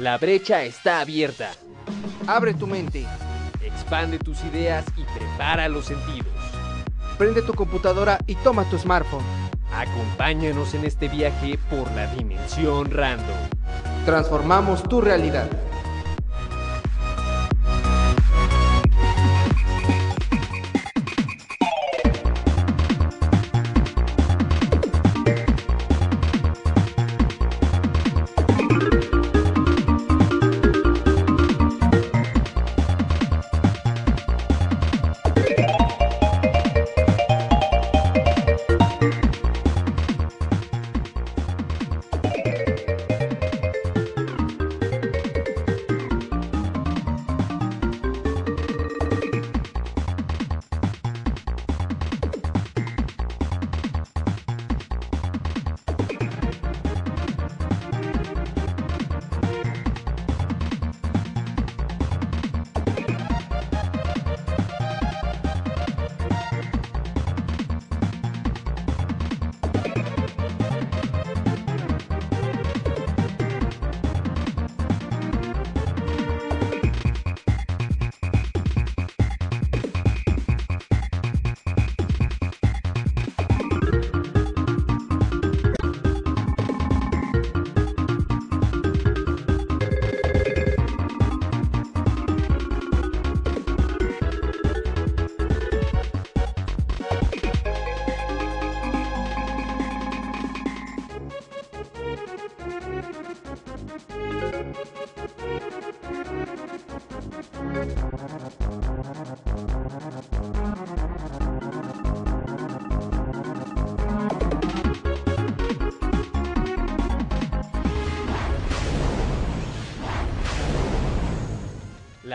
La brecha está abierta. Abre tu mente. Expande tus ideas y prepara los sentidos. Prende tu computadora y toma tu smartphone. Acompáñanos en este viaje por la dimensión random. Transformamos tu realidad.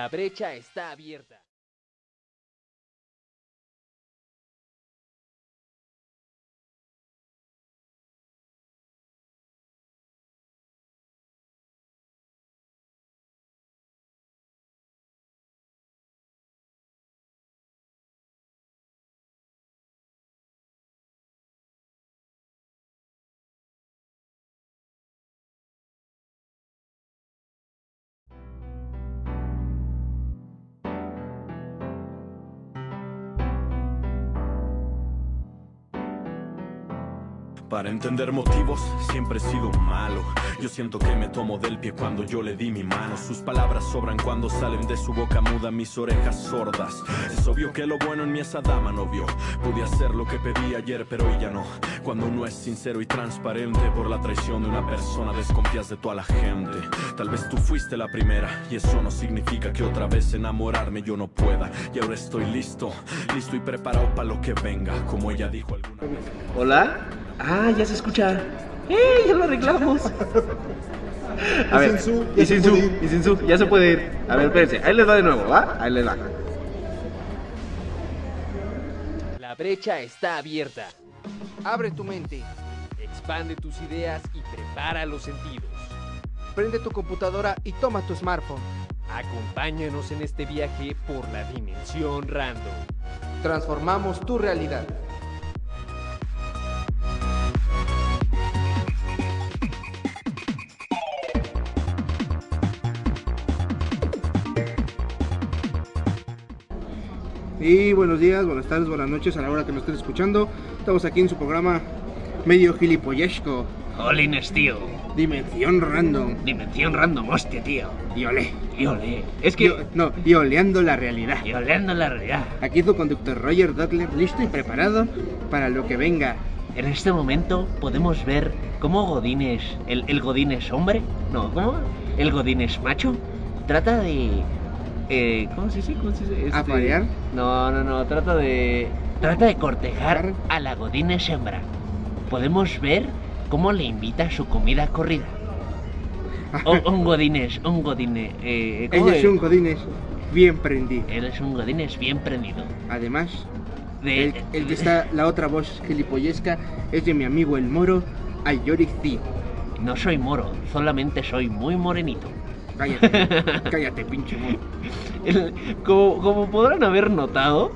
La brecha está abierta. Para entender motivos siempre he sido malo. Yo siento que me tomo del pie cuando yo le di mi mano. Sus palabras sobran cuando salen de su boca muda, mis orejas sordas. Es obvio que lo bueno en mí esa dama no vio. Pude hacer lo que pedí ayer, pero ella no. Cuando uno es sincero y transparente por la traición de una persona, desconfías de toda la gente. Tal vez tú fuiste la primera y eso no significa que otra vez enamorarme yo no pueda. Y ahora estoy listo, listo y preparado para lo que venga, como ella dijo alguna vez. ¿Hola? Ah, ya se escucha. ¡Eh! Ya lo arreglamos. A ver, y sin su, y sin su, ya se puede ir. A ver, espérense, ahí les va de nuevo, ¿va? Ahí les va. La brecha está abierta. Abre tu mente. Expande tus ideas y prepara los sentidos. Prende tu computadora y toma tu smartphone. Acompáñanos en este viaje por la dimensión random. Transformamos tu realidad. Y buenos días, buenas tardes, buenas noches a la hora que nos estés escuchando. Estamos aquí en su programa medio gilipollesco, Olines, tío. Dimensión Random. Dimensión random, hostia, tío. Y olé. Y ole. Es que. no, y oleando la realidad. Y oleando la realidad. Aquí su conductor Roger Dudley, listo y preparado para lo que venga. En este momento podemos ver cómo Godines, el, el Godines hombre, no, ¿cómo? El Godines macho, trata de. Eh, ¿Cómo se dice? ¿Cómo se dice? Este- ¿Aparear? No, no, no, trata de. Trata de cortejar a la Godines hembra. Podemos ver cómo le invita a su comida corrida. O- un Godines, un Godines. Eh, ¿cómo Ella es un Godines bien prendido. Él es un Godines bien prendido. Además, De, el, el que está la otra voz gilipollesca es de mi amigo el moro, Ayoric Tío. No soy moro, solamente soy muy morenito. Cállate, cállate, pinche moro. El- como, como podrán haber notado,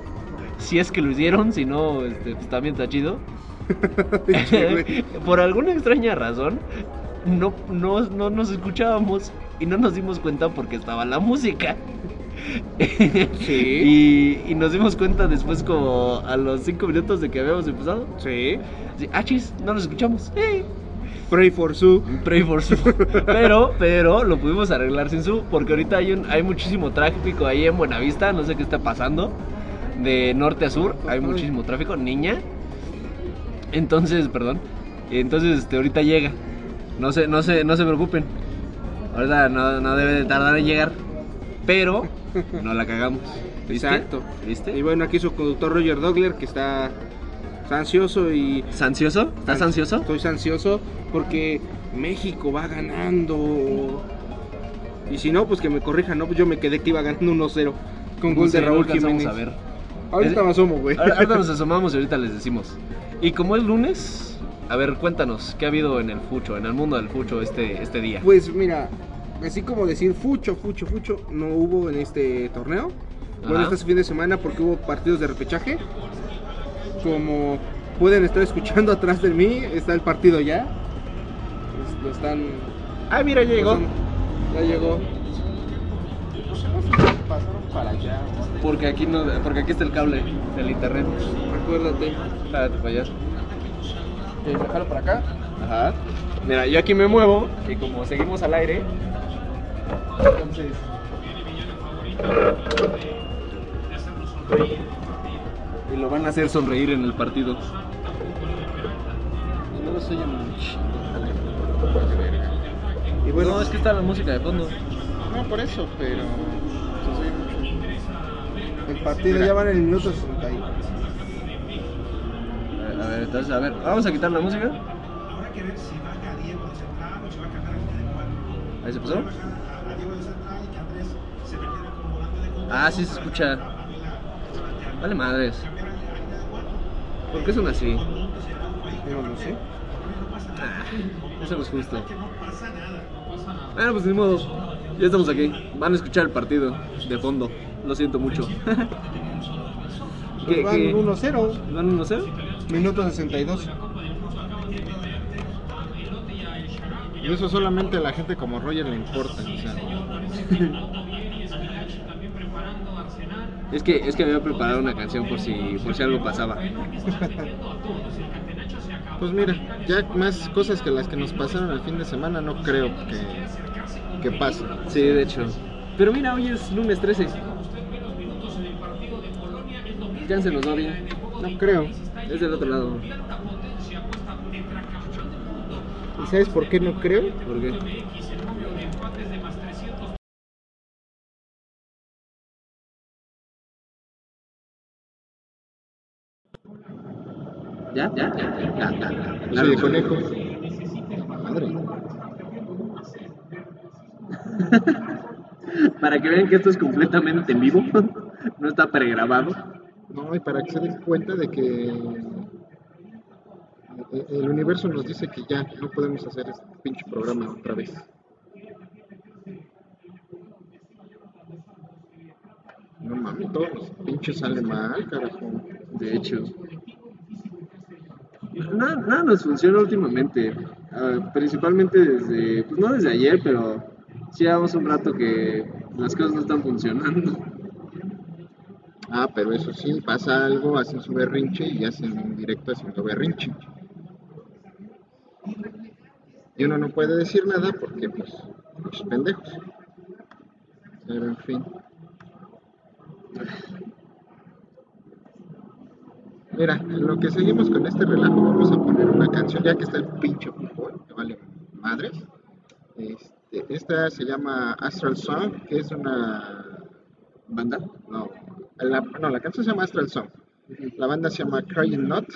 si es que lo hicieron, si no, este, pues también está chido. Por alguna extraña razón, no, no, no nos escuchábamos. y no nos dimos cuenta porque estaba la música. Sí. y, y nos dimos cuenta después como a los cinco minutos de que habíamos empezado. Sí. Sí, ah, chis, no nos escuchamos. Eh, Pray for Sue. Pray for Su. Pero, pero lo pudimos arreglar sin Su porque ahorita hay, un, hay muchísimo tráfico ahí en Buenavista, no sé qué está pasando. De norte a sur hay muchísimo tráfico, niña. Entonces, perdón. Entonces, este, ahorita llega. No se, no se, no se preocupen. Ahorita no, no debe de tardar en llegar. Pero no la cagamos. ¿Viste? Exacto. ¿Viste? Y bueno, aquí su conductor Roger Dogler, que está ansioso y... ¿Estás ansioso? ¿Estás ansioso? Estoy ansioso porque México va ganando. Y si no, pues que me corrijan, ¿no? Pues yo me quedé que iba ganando 1-0 con gol de Raúl Jiménez. a ver. Ahorita me asomo, güey. Ahorita nos asomamos y ahorita les decimos. Y como es lunes, a ver, cuéntanos, ¿qué ha habido en el fucho, en el mundo del fucho este, este día? Pues mira, así como decir fucho, fucho, fucho, no hubo en este torneo. Bueno, este fin de semana porque hubo partidos de repechaje. Como pueden estar escuchando atrás de mí, está el partido ya. Es- Lo están. Ah, mira, ya llegó. Ya llegó. Porque aquí, no, porque aquí está el cable del internet. Acuérdate. Espérate para allá. Eh, Déjalo para acá. Ajá. Mira, yo aquí me muevo y como seguimos al aire, entonces... Y lo van a hacer sonreír en el partido. No soy Y bueno, no, es que está la música de fondo. no por eso, pero. se mucho. El partido ya va en el minuto 60. y- A ver, a ver, entonces, a ver, vamos a quitar la música. Ahí se pasó. Ah, sí se escucha. Vale madres. ¿Por qué son así? Yo no sé. Ah, eso no es justo. Bueno, pues ni modo. Ya estamos aquí. Van a escuchar el partido de fondo. Lo siento mucho. ¿Qué- van qué? 1-0, ¿Van 1-0? minuto 62. Y eso solamente a la gente como Roger le importa. O sea, Es que, es que había preparado una canción por si, por si algo pasaba. pues mira, ya más cosas que las que nos pasaron el fin de semana no creo que, que pase. Sí, de hecho. Pero mira, hoy es lunes 13. Ya se nos va bien. No creo. Es del otro lado. ¿Y sabes por qué no creo? ¿Por qué? ¿Ya? ¿Ya? Ya, ya, ya. Soy de conejo. Madre. Para que vean que esto es completamente en vivo. No está pregrabado. No, y para que se den cuenta de que el universo nos dice que ya no podemos hacer este pinche programa otra vez. No mames, todos los pinches salen mal, carajo. De hecho. Nada, nada nos funciona últimamente. Ah, principalmente desde, pues no desde ayer, pero sí llevamos un rato que las cosas no están funcionando. Ah, pero eso sí, pasa algo, hacen su berrinche y hacen un directo haciendo berrinche. Y uno no puede decir nada porque, pues, muchos pendejos. Pero en fin. Mira, lo que seguimos con este relajo, vamos a poner una canción, ya que está el pinche fútbol, que vale madres. Este, esta se llama Astral Song, que es una ¿Banda? no, no, la canción se llama Astral Song. La banda se llama Crying Not.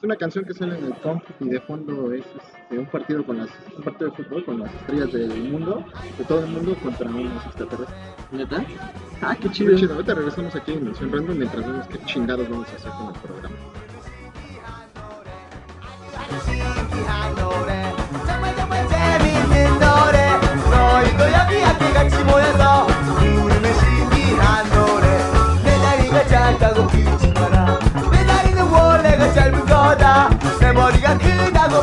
Es una canción que sale en el comp y de fondo es este, un partido con las un partido de fútbol con las estrellas del mundo, de todo el mundo contra unos extraterrestres. ¿Neta? Ah, qué chido. chido. Ahorita regresamos aquí en Dimensión Random mientras vemos qué chingados vamos a hacer con el programa.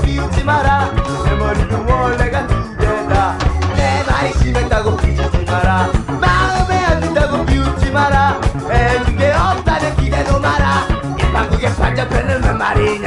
비웃지 마라. 내 머리도 원래가 두 개다. 내 말이 심했다고 비웃지 마라. 마음에 안 든다고 비웃지 마라. 해준 게 없다는 기대도 마라. 이 한국의 반대편은 웬 말이냐.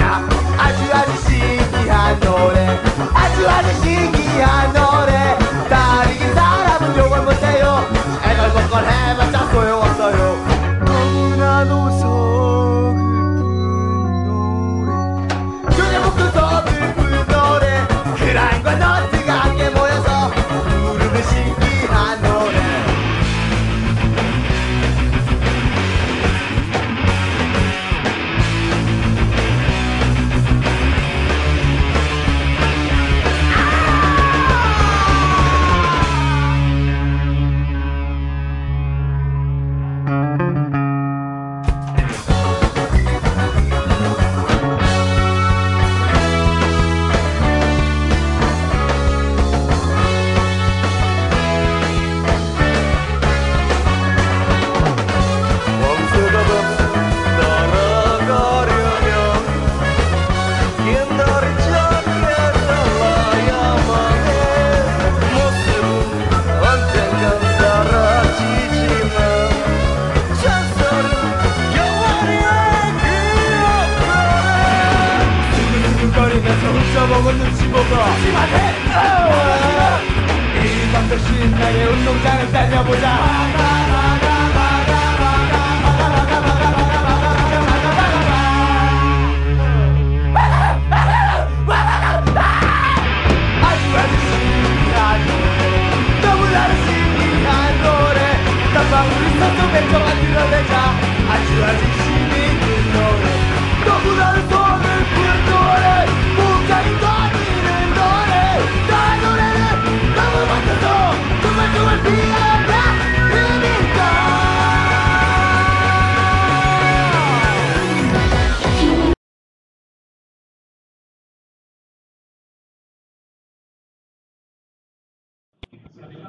눈치 보고 심하네 이 밤도 신나게 운동장을 달려보자. 아주 아직 신이 그 노래. 너무나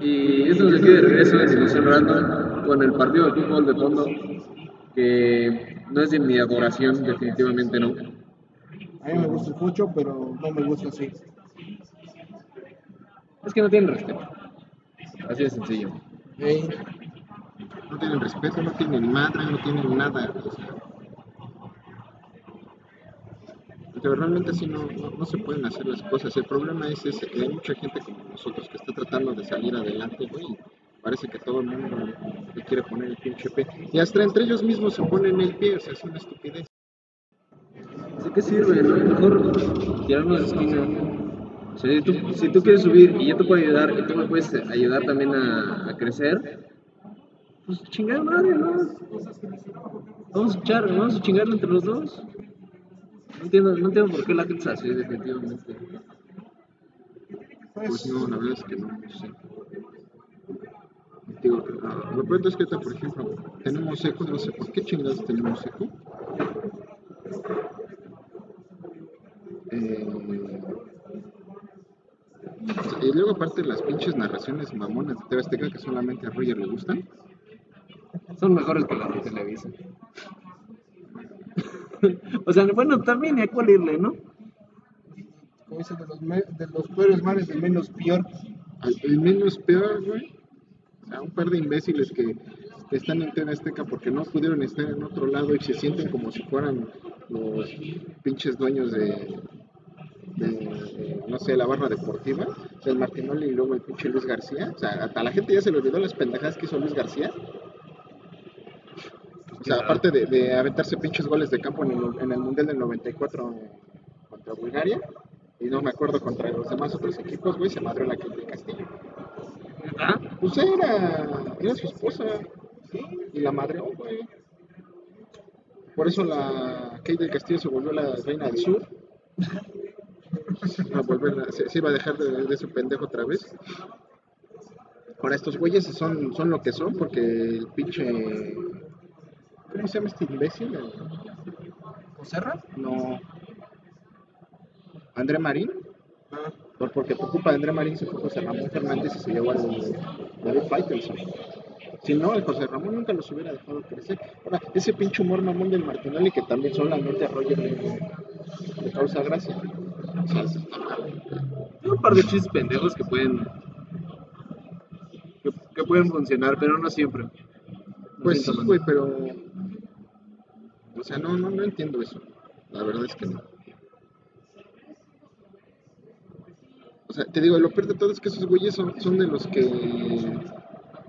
Y esto nos aquí de regreso en Discusión Random con el partido de fútbol de fondo, que no es de mi adoración, definitivamente no. A mí me gusta mucho, pero no me gusta así. Es que no tienen respeto. Así de sencillo. No tienen respeto, no tienen madre, no tienen nada. o sea. Pero realmente así no, no, no se pueden hacer las cosas. El problema es ese, que hay mucha gente como nosotros que está tratando de salir adelante, güey. Parece que todo el mundo le quiere poner el pinche pie. Y hasta entre ellos mismos se ponen el pie, o sea, es una estupidez. ¿De qué sirve, no? Mejor tirarnos de esquina. Si, tú, si tú quieres subir y yo te puedo ayudar y tú me puedes ayudar también a, a crecer, pues chingar madre, ¿no? Vamos a echar, vamos a chingarle entre los dos. No entiendo, no entiendo por qué la gente es así, definitivamente. Pues no, la verdad es que no, no sé. Digo, ah, lo peor es que, por ejemplo, tenemos eco, no sé por qué chingados tenemos eco. Eh, y luego, aparte, las pinches narraciones mamonas de TV Azteca que solamente a Roger le gustan. Son mejores que las de Televisa. o sea, bueno, también hay que irle, ¿no? como dicen, de los, me- de los peores males, el menos peor. Al- el menos peor, güey. O sea, un par de imbéciles que, que están en TV Azteca porque no pudieron estar en otro lado y se sienten como si fueran los pinches dueños de, de, de, no sé, la barra deportiva. O sea, el Martinoli y luego el pinche Luis García. O sea, hasta la gente ya se le olvidó las pendejadas que hizo Luis García. O sea, aparte de, de aventarse pinches goles de campo en el, en el Mundial del 94 contra Bulgaria, y no me acuerdo contra los demás otros equipos, güey, se madrió la Kate del Castillo. ¿Ah? Pues era, era su esposa, sí, y la madreó, güey. Por eso la Kate del Castillo se volvió la reina del sur. A volver a- se, se iba a dejar de, de su pendejo otra vez. Ahora estos güeyes son, son lo que son porque el pinche... ¿Cómo se llama este imbécil? ¿Joserra? No. André Marín. Por- porque por culpa de André Marín se fue José Ramón Fernández y se llevó al David Faitelson. Si no, el José Ramón nunca los hubiera dejado crecer. Ahora, ese pinche humor mamón del Martinelli que también solamente a Roger le, le causa gracia. Hay un par de chistes pendejos que pueden. que, que pueden funcionar, pero no siempre. No pues sí, güey, pero... O sea, no, no, no entiendo eso. La verdad es que no. O sea, te digo, lo peor de todo es que esos güeyes son, son de los que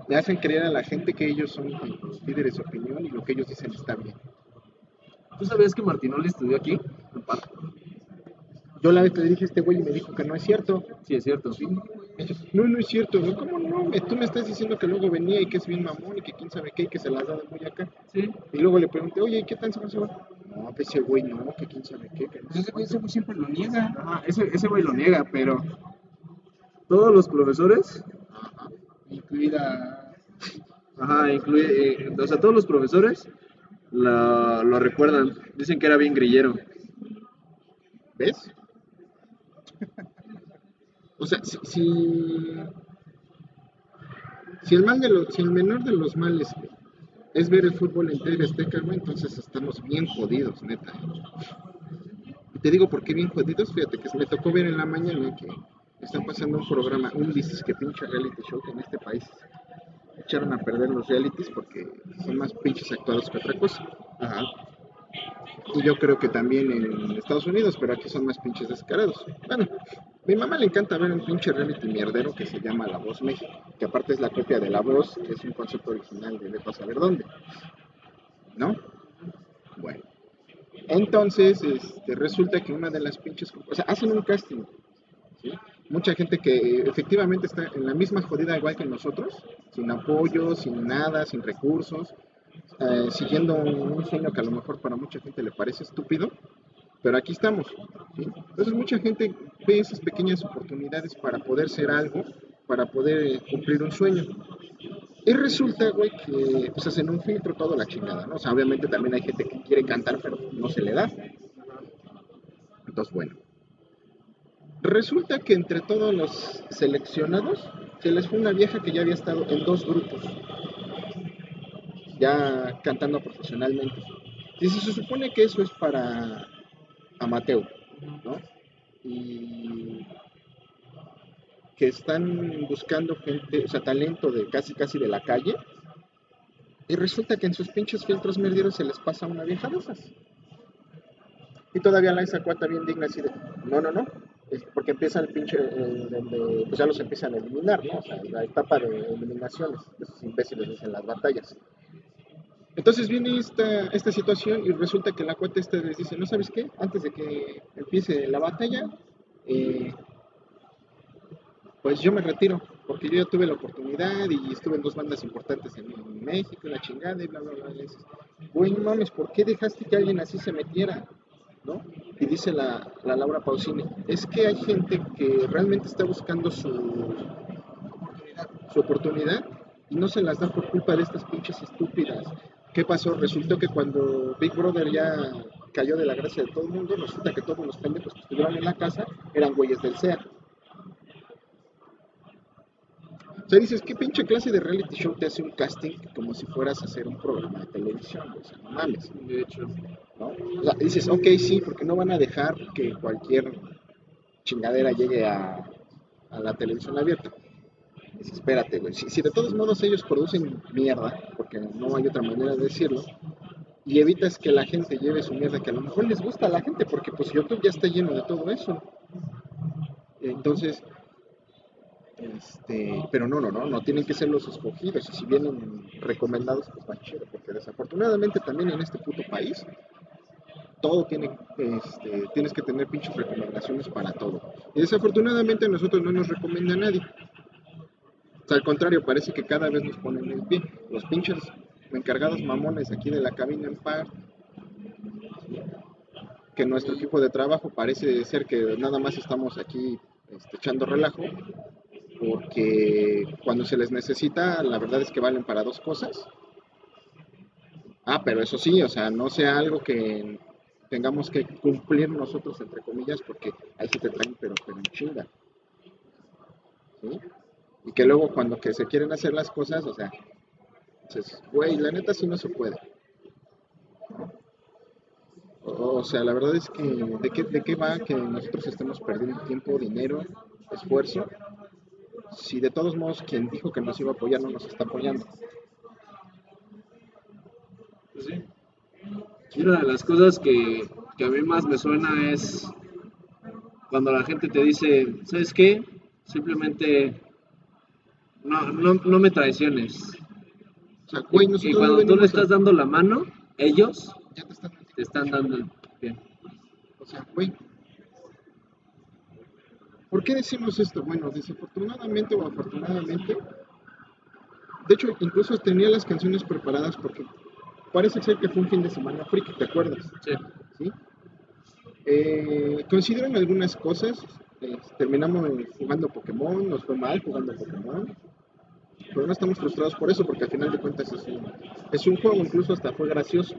le hacen creer a la gente que ellos son los líderes de opinión y lo que ellos dicen está bien. ¿Tú sabías que Martinoli estudió aquí? En. Yo la vez te dije a este güey y me dijo que no es cierto. Sí, es cierto. Sí. No, no es cierto. güey. ¿Cómo no? Tú me estás diciendo que luego venía y que es bien mamón y que quién sabe qué y que se las da de muy acá. Sí. Y luego le pregunté, oye, ¿y qué tal se va a? No, pues ese güey no, que quién sabe qué. que no Pues ese güey ese güey siempre lo niega. Ajá, ese, ese güey lo niega, pero. Todos los profesores. Ajá. Incluida. Ajá, incluye. eh, o sea, todos los profesores la- lo recuerdan. Dicen que era bien grillero. ¿Ves? O sea, si, si, el mal de los, si el menor de los males es ver el fútbol en TV Azteca, güey, entonces estamos bien jodidos, neta. Y te digo por qué bien jodidos, fíjate que me tocó ver en la mañana que están pasando un programa, un dices que pinche reality show que en este país echaron a perder los realities porque son más pinches actuados que otra cosa. Ajá. Y yo creo que también en Estados Unidos, pero aquí son más pinches descarados. Bueno, mi mamá le encanta ver un pinche reality mierdero que se llama La Voz México, que aparte es la copia de La Voz, que es un concepto original de a saber dónde. ¿No? Bueno. Entonces, este, resulta que una de las pinches... O sea, hacen un casting. Mucha gente que efectivamente está en la misma jodida igual que nosotros, sin apoyo, sin nada, sin recursos, eh, siguiendo un sueño que a lo mejor para mucha gente le parece estúpido, pero aquí estamos. Entonces mucha gente ve esas pequeñas oportunidades para poder ser algo, para poder eh, cumplir un sueño. Y resulta, güey, que pues hacen un filtro todo la chingada, ¿no? O sea, obviamente también hay gente que quiere cantar, pero no se le da. Entonces, bueno. Resulta que entre todos los seleccionados, se les fue una vieja que ya había estado en dos grupos, ya cantando profesionalmente. Dice, se supone que eso es para amateur, ¿no? Y que están buscando gente, o sea, talento de casi casi de la calle. Y resulta que en sus pinches filtros merdieros se les pasa una vieja de esas. Y todavía la esa cuata bien digna así de, no, no, no. Porque empieza el pinche, eh, donde pues ya los empiezan a eliminar, ¿no? O sea, la etapa de eliminaciones. Esos imbéciles dicen las batallas. Entonces viene esta, esta situación y resulta que la cuata esta les dice, ¿no sabes qué? Antes de que empiece la batalla, eh, pues yo me retiro, porque yo ya tuve la oportunidad y estuve en dos bandas importantes en, en México, la chingada y bla, bla, bla. Y dices, güey, no mames, ¿por qué dejaste que alguien así se metiera? ¿No? Y dice la, la Laura Pausini, es que hay gente que realmente está buscando su, su oportunidad y no se las da por culpa de estas pinches estúpidas. ¿Qué pasó? Resultó que cuando Big Brother ya cayó de la gracia de todo el mundo, resulta que todos los pendejos que estuvieron en la casa eran güeyes del SEA. O sea, dices, ¿qué pinche clase de reality show te hace un casting como si fueras a hacer un programa de televisión? O sea, no mames. De hecho, ¿no? O sea, dices, ok, sí, porque no van a dejar que cualquier chingadera llegue a, a la televisión abierta. Dices, espérate, güey. Si, de todos modos ellos producen mierda, porque no hay otra manera de decirlo, y evitas que la gente lleve su mierda, que a lo mejor les gusta a la gente, porque pues YouTube ya está lleno de todo eso. Entonces, este, pero no, no, no, no tienen que ser los escogidos, y si vienen recomendados, pues va chido, porque desafortunadamente también en este puto país, todo tiene, este, tienes que tener pinches recomendaciones para todo. Y desafortunadamente a nosotros no nos recomienda nadie. O sea, al contrario, parece que cada vez nos ponen el pie. Los pinches encargados mamones aquí de la cabina en par, que nuestro equipo de trabajo parece ser que nada más estamos aquí este, echando relajo, porque cuando se les necesita, la verdad es que valen para dos cosas. Ah, pero eso sí, o sea, no sea algo que tengamos que cumplir nosotros, entre comillas, porque ahí sí te traen, pero, pero en chinga. ¿Sí? Y que luego cuando que se quieren hacer las cosas, o sea, dices, güey, la neta sí no se puede. O, sea, la verdad es que ¿de qué, ¿de qué va que nosotros estemos perdiendo tiempo, dinero, esfuerzo? Si de todos modos quien dijo que nos iba a apoyar no nos está apoyando. pues sí. Y una de las cosas que, que a mí más me suena es cuando la gente te dice, ¿sabes qué? Simplemente no, no, no me traiciones. O sea, güey, y nosotros cuando tú le a- estás dando la mano, ellos ya te están te están dando el pie. O sea, güey. ¿Por qué decimos esto? Bueno, desafortunadamente o afortunadamente. De hecho, incluso tenía las canciones preparadas porque parece ser que fue un fin de semana friki, ¿te acuerdas? Sí. ¿Sí? Eh, consideran algunas cosas. eh, terminamos jugando Pokémon, nos fue mal jugando Pokémon. Pero no estamos frustrados por eso, porque al final de cuentas es un, es un juego, incluso hasta fue gracioso,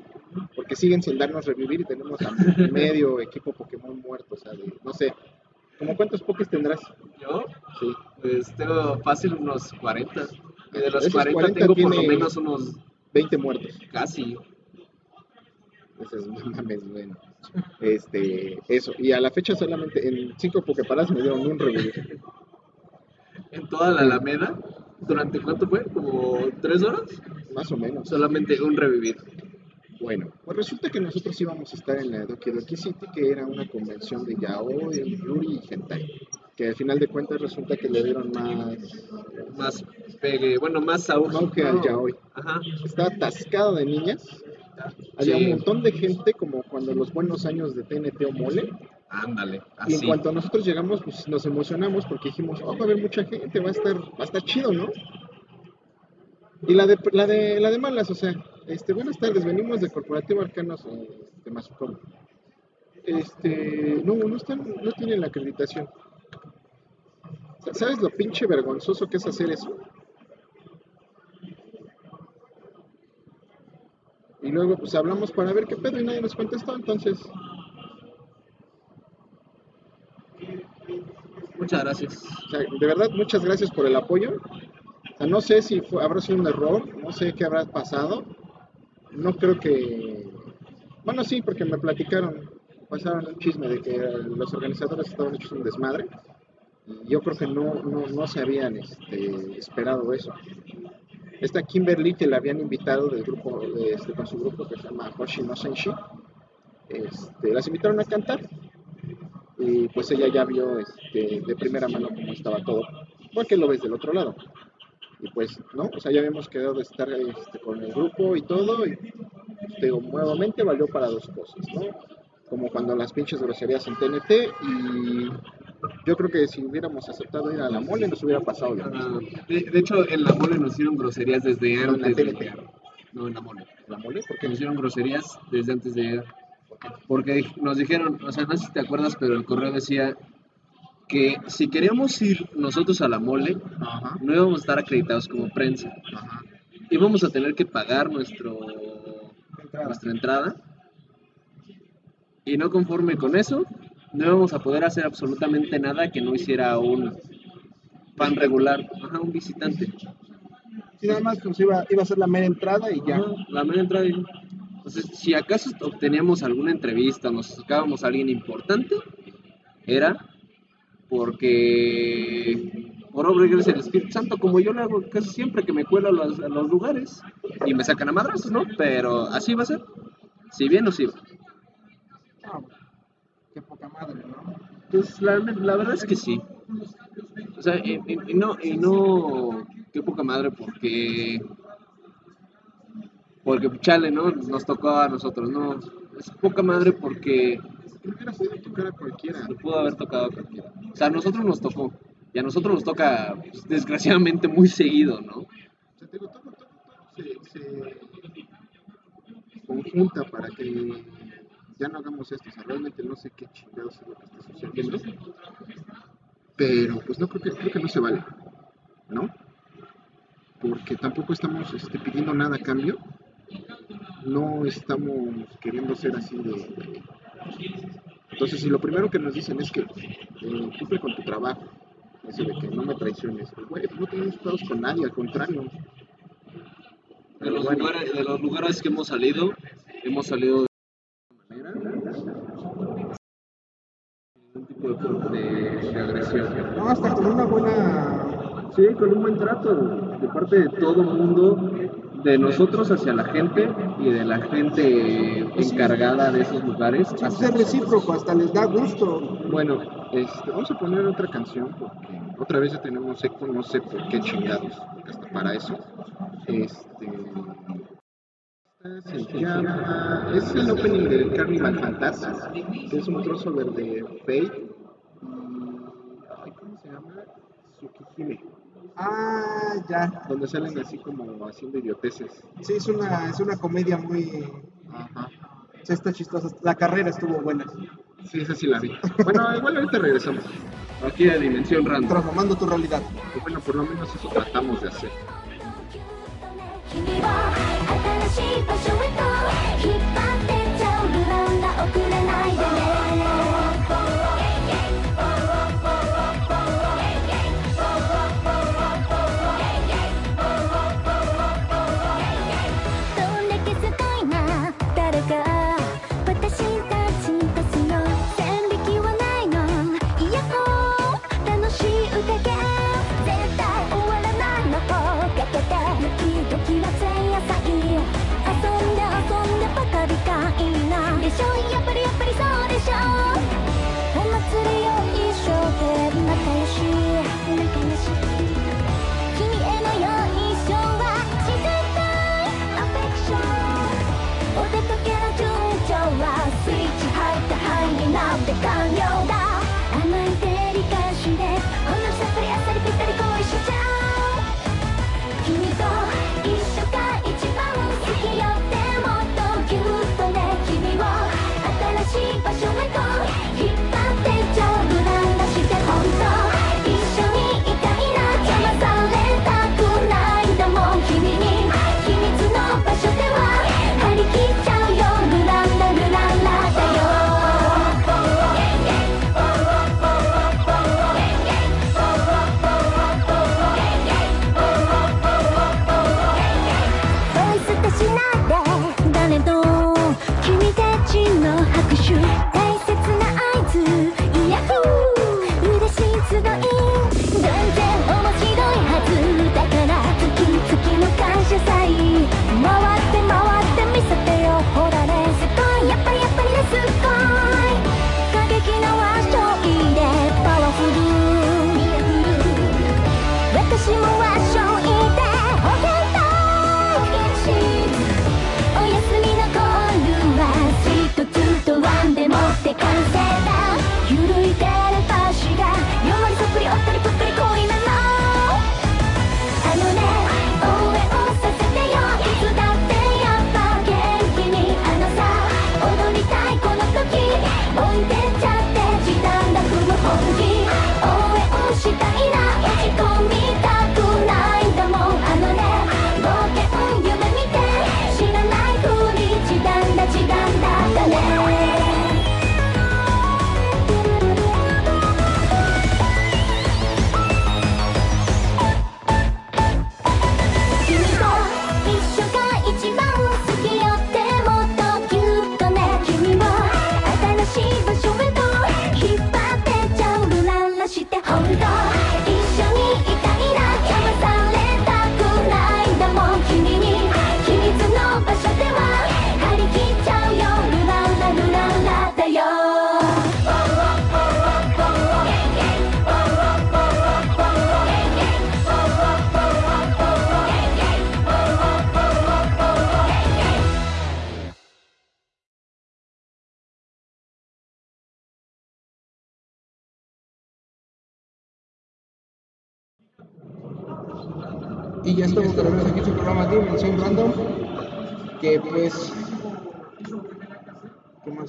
porque siguen sin darnos revivir y tenemos a medio equipo Pokémon muerto, o sea, de- no sé, ¿como cuántos Pokés tendrás? Yo, Sí, pues tengo fácil unos 40. Y de los Esos 40, 40 tengo por lo menos unos 20 muertos. casi. Ese es no mames, bueno. Este, eso, y a la fecha solamente en 5 Poképalas me dieron un revivir. En toda la Alameda, ¿durante cuánto fue? ¿Como tres horas? Más o menos. Solamente un revivir. Bueno, pues resulta que nosotros íbamos a estar en la Doki Doki City, que era una convención de yaoi, yuri y hentai. Que al final de cuentas resulta que le dieron más Más pegue, bueno, más auge. auge al yaoi. Ajá. Estaba atascado de niñas. Había Sí. un montón de gente, como cuando los buenos años de TNT o Mole. Ándale, Y en así. cuanto nosotros llegamos, pues nos emocionamos porque dijimos, oh, va a haber mucha gente, va a estar, va a estar chido, ¿no? Y la de, la de, la de malas, o sea, este, buenas tardes, venimos de Corporativo Arcanos de Mazucón. Este, no, no están, no tienen la acreditación. Sa- ¿Sabes lo pinche vergonzoso que es hacer eso? Y luego pues hablamos para ver qué pedo y nadie nos contestó, entonces Muchas gracias. De verdad, muchas gracias por el apoyo. No sé si fue- habrá sido un error, no sé qué habrá pasado. No creo que... Bueno, sí, porque me platicaron, pasaron un chisme de que los organizadores estaban hechos un desmadre. Y yo creo que no, no, no se habían este, esperado eso. Esta Kimberly que la habían invitado del grupo, este, con su grupo que se llama Hoshi no Senshi, este, las invitaron a cantar y pues ella ya vio este, de primera mano cómo estaba todo, porque lo ves del otro lado. Y pues, ¿no? O sea, ya habíamos quedado de estar este, con el grupo y todo, y nuevamente valió para dos cosas, ¿no? Como cuando las pinches groserías en TNT, y yo creo que si hubiéramos aceptado ir a la mole nos hubiera pasado lo mismo. Ah, de, de hecho, en la mole nos hicieron groserías desde No, en la antes de. No, en la mole. ¿La mole? ¿Por Que qué? nos hicieron groserías desde antes de. Porque nos dijeron, o sea, no sé si te acuerdas, pero el correo decía que si queríamos ir nosotros a la mole, Ajá, no íbamos a estar acreditados como prensa. ajá. Íbamos a tener que pagar nuestro, Entrada. nuestra entrada. Y no conforme con eso, no íbamos a poder hacer absolutamente nada que no hiciera un fan regular, ajá, un visitante. Sí, nada más pues iba, iba a ser la mera entrada y ya. Ajá, la mera entrada. y- Entonces, si acaso obteníamos alguna entrevista, nos acercábamos a alguien importante, era porque por obra y del Espíritu Santo, como yo lo hago casi siempre que me cuelo a los, a los lugares y me sacan a madrazos, ¿no? Pero así va a ser. Si bien o si va. No, qué poca madre, ¿no? Pues la, la verdad es que sí. O sea, y, y- y no, y no, qué poca madre, porque, porque chale, ¿no? Nos tocó a nosotros, ¿no? Es poca madre porque No hubiera podido tocar a cualquiera. le pudo haber tocado a cualquiera. O sea, a nosotros nos tocó. Y a nosotros nos toca, pues, desgraciadamente, muy seguido, ¿no? O sea, te digo, todo, todo, todo se, se conjunta para que ya no hagamos esto. O sea, realmente no sé qué chingados es lo que está sucediendo. Pero pues no creo que, creo que no se vale, ¿no? Porque tampoco estamos este, pidiendo nada a cambio. No estamos queriendo ser así de... Entonces, si lo primero que nos dicen es que eh, cumple con tu trabajo, eso de que no me traiciones, pues, güey, no tenemos pedos con nadie, al contrario. De los, bueno, lugares, de los lugares que hemos salido, hemos salido de manera, un tipo de, de- de agresión. No, hasta con una buena. Sí, con un buen trato de parte de todo el mundo, de nosotros hacia la gente y de la gente encargada de esos lugares. Sí, es recíproco, hasta les da gusto. Bueno, este, vamos a poner otra canción porque otra vez ya tenemos eco, no sé por qué chingados, hasta para eso. Este. Se llama. Es el opening del Carnival Fantasma, que es un crossover de Fate y. Ay, ¿Cómo se llama? Tsukihime, Ah, ya. donde salen así como haciendo idioteces. Sí, es una, es una comedia muy. Ajá. Sí, está chistosa. La carrera estuvo buena. Sí, esa sí la vi. Bueno, igual ahorita regresamos. Aquí a Dimensión Random. Transformando tu realidad. Bueno, por lo menos eso tratamos de hacer. i'm español.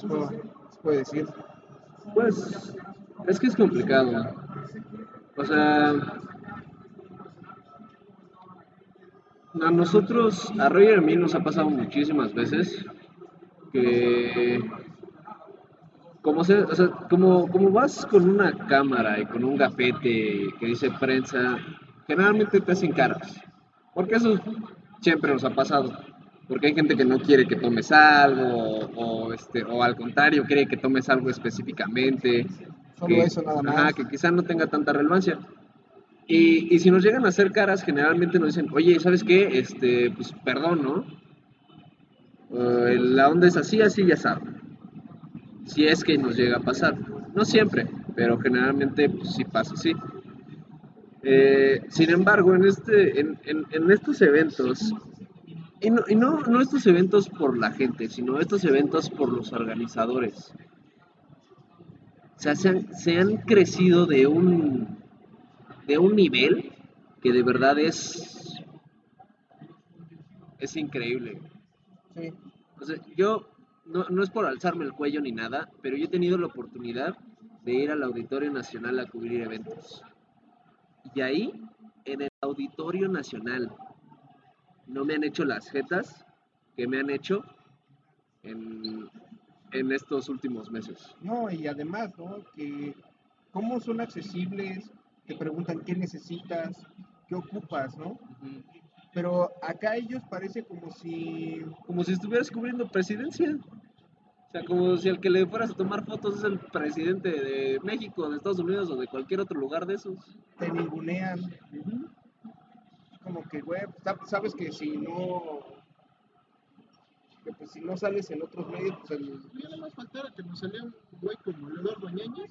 Se puede decir? Pues es que es complicado. O sea, a nosotros, a Roger y a mí nos ha pasado muchísimas veces que como, se, o sea, como, como vas con una cámara y con un gafete que dice prensa, generalmente te hacen caras. Porque eso siempre nos ha pasado. Porque hay gente que no quiere que tomes algo, o, este, o al contrario, quiere que tomes algo específicamente. Solo que, eso nada más. ajá, que quizá no tenga tanta relevancia. Y, y si nos llegan a hacer caras, generalmente nos dicen, oye, ¿sabes qué? Este, pues perdón, ¿no? Eh, la onda es así, así, ya sabes. Si es que nos llega a pasar. No siempre, pero generalmente pues, sí pasa así. Eh, sin embargo, en, este, en, en- en estos eventos, y, no, y no, no estos eventos por la gente, sino estos eventos por los organizadores, o sea, se han, se han crecido de un, de un nivel que de verdad es, es increíble. Sí. O sea, yo no, no es por alzarme el cuello ni nada, pero yo he tenido la oportunidad de ir al Auditorio Nacional a cubrir eventos. Y ahí, en el Auditorio Nacional, no me han hecho las jetas que me han hecho en, en estos últimos meses. No, y además, ¿no? Que cómo son accesibles, te preguntan qué necesitas, qué ocupas, ¿no? Pero acá ellos parece como si... Como si estuvieras cubriendo presidencia. O sea, como si al que le fueras a tomar fotos es el presidente de México, de Estados Unidos o de cualquier otro lugar de esos. te ningunean. Como que, güey, sab- sabes que si no. que pues si no sales en otros medios, pues el... Y nada más faltara que nos saliera un güey como el Eduardo Ñañez.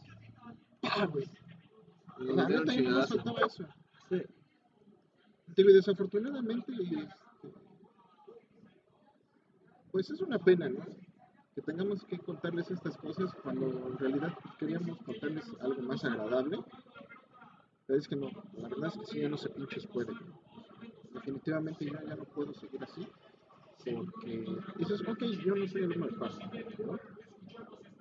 ¡Pah, güey! Le O sea, metieron neta, mí no faltaba eso. Sí. Digo, y desafortunadamente, este, pues es una pena, ¿no? Que tengamos que contarles estas cosas cuando en realidad pues, queríamos contarles algo más agradable. Pero es que no, la verdad es que sí, ya no se pinches puede. Definitivamente yo ya no puedo seguir así. Porque dices, ok, yo no soy el mismo paso, ¿no?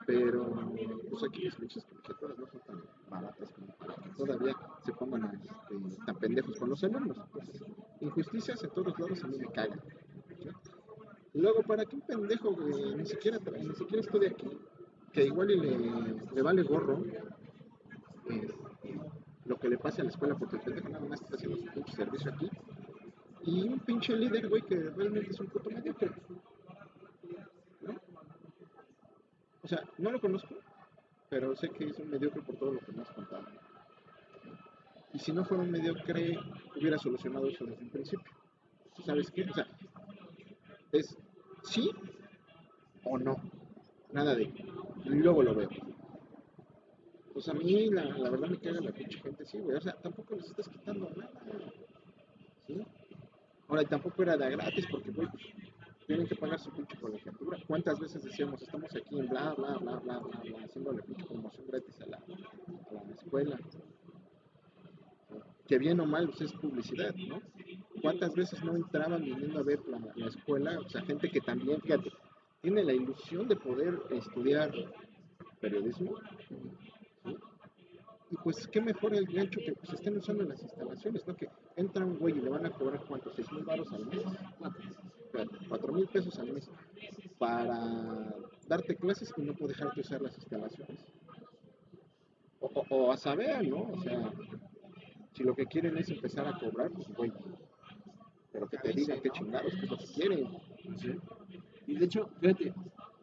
Pero, pues aquí las pinches camisetas no son tan baratas como para que todavía se pongan este, tan pendejos con los alumnos. Pues, injusticias en todos lados a mí me cagan. luego, para que un pendejo que ni siquiera, ni siquiera estudia aquí, que igual y le, le vale gorro eh, lo que le pase a la escuela, porque el pendejo nada más está haciendo su pinche servicio aquí, y un pinche líder, güey, que realmente es un puto mediocre. ¿no? O sea, no lo conozco, pero sé que es un mediocre por todo lo que me has contado. Y si no fuera un mediocre, hubiera solucionado eso desde un principio. ¿Sabes qué? O sea, es sí o no. Nada de. Y luego lo veo. Pues a mí, la, la verdad, me caga la pinche gente, sí, güey. O sea, tampoco les estás quitando nada. ¿Sí? Ahora, y tampoco era de gratis, porque, tienen que pagar su pinche colegiatura. ¿Cuántas veces decíamos, estamos aquí en bla, bla, bla, bla, bla, bla, haciéndole pinche promoción gratis a la, la escuela? Que bien o mal, pues es publicidad, ¿no? ¿Cuántas veces no entraban viniendo a ver la, la escuela? O sea, gente que también, fíjate, tiene la ilusión de poder estudiar periodismo. Y pues qué mejor el gancho que pues estén usando las instalaciones, ¿no? Que entra un güey y le van a cobrar cuánto, seis mil baros al mes, cuatro mil pesos al mes para darte clases y no poder dejarte usar las instalaciones. O, o- o a saber, ¿no? O sea, si lo que quieren es empezar a cobrar, pues güey, pero que te digan qué chingados, qué es lo que quieren. Sí. Y de hecho, fíjate,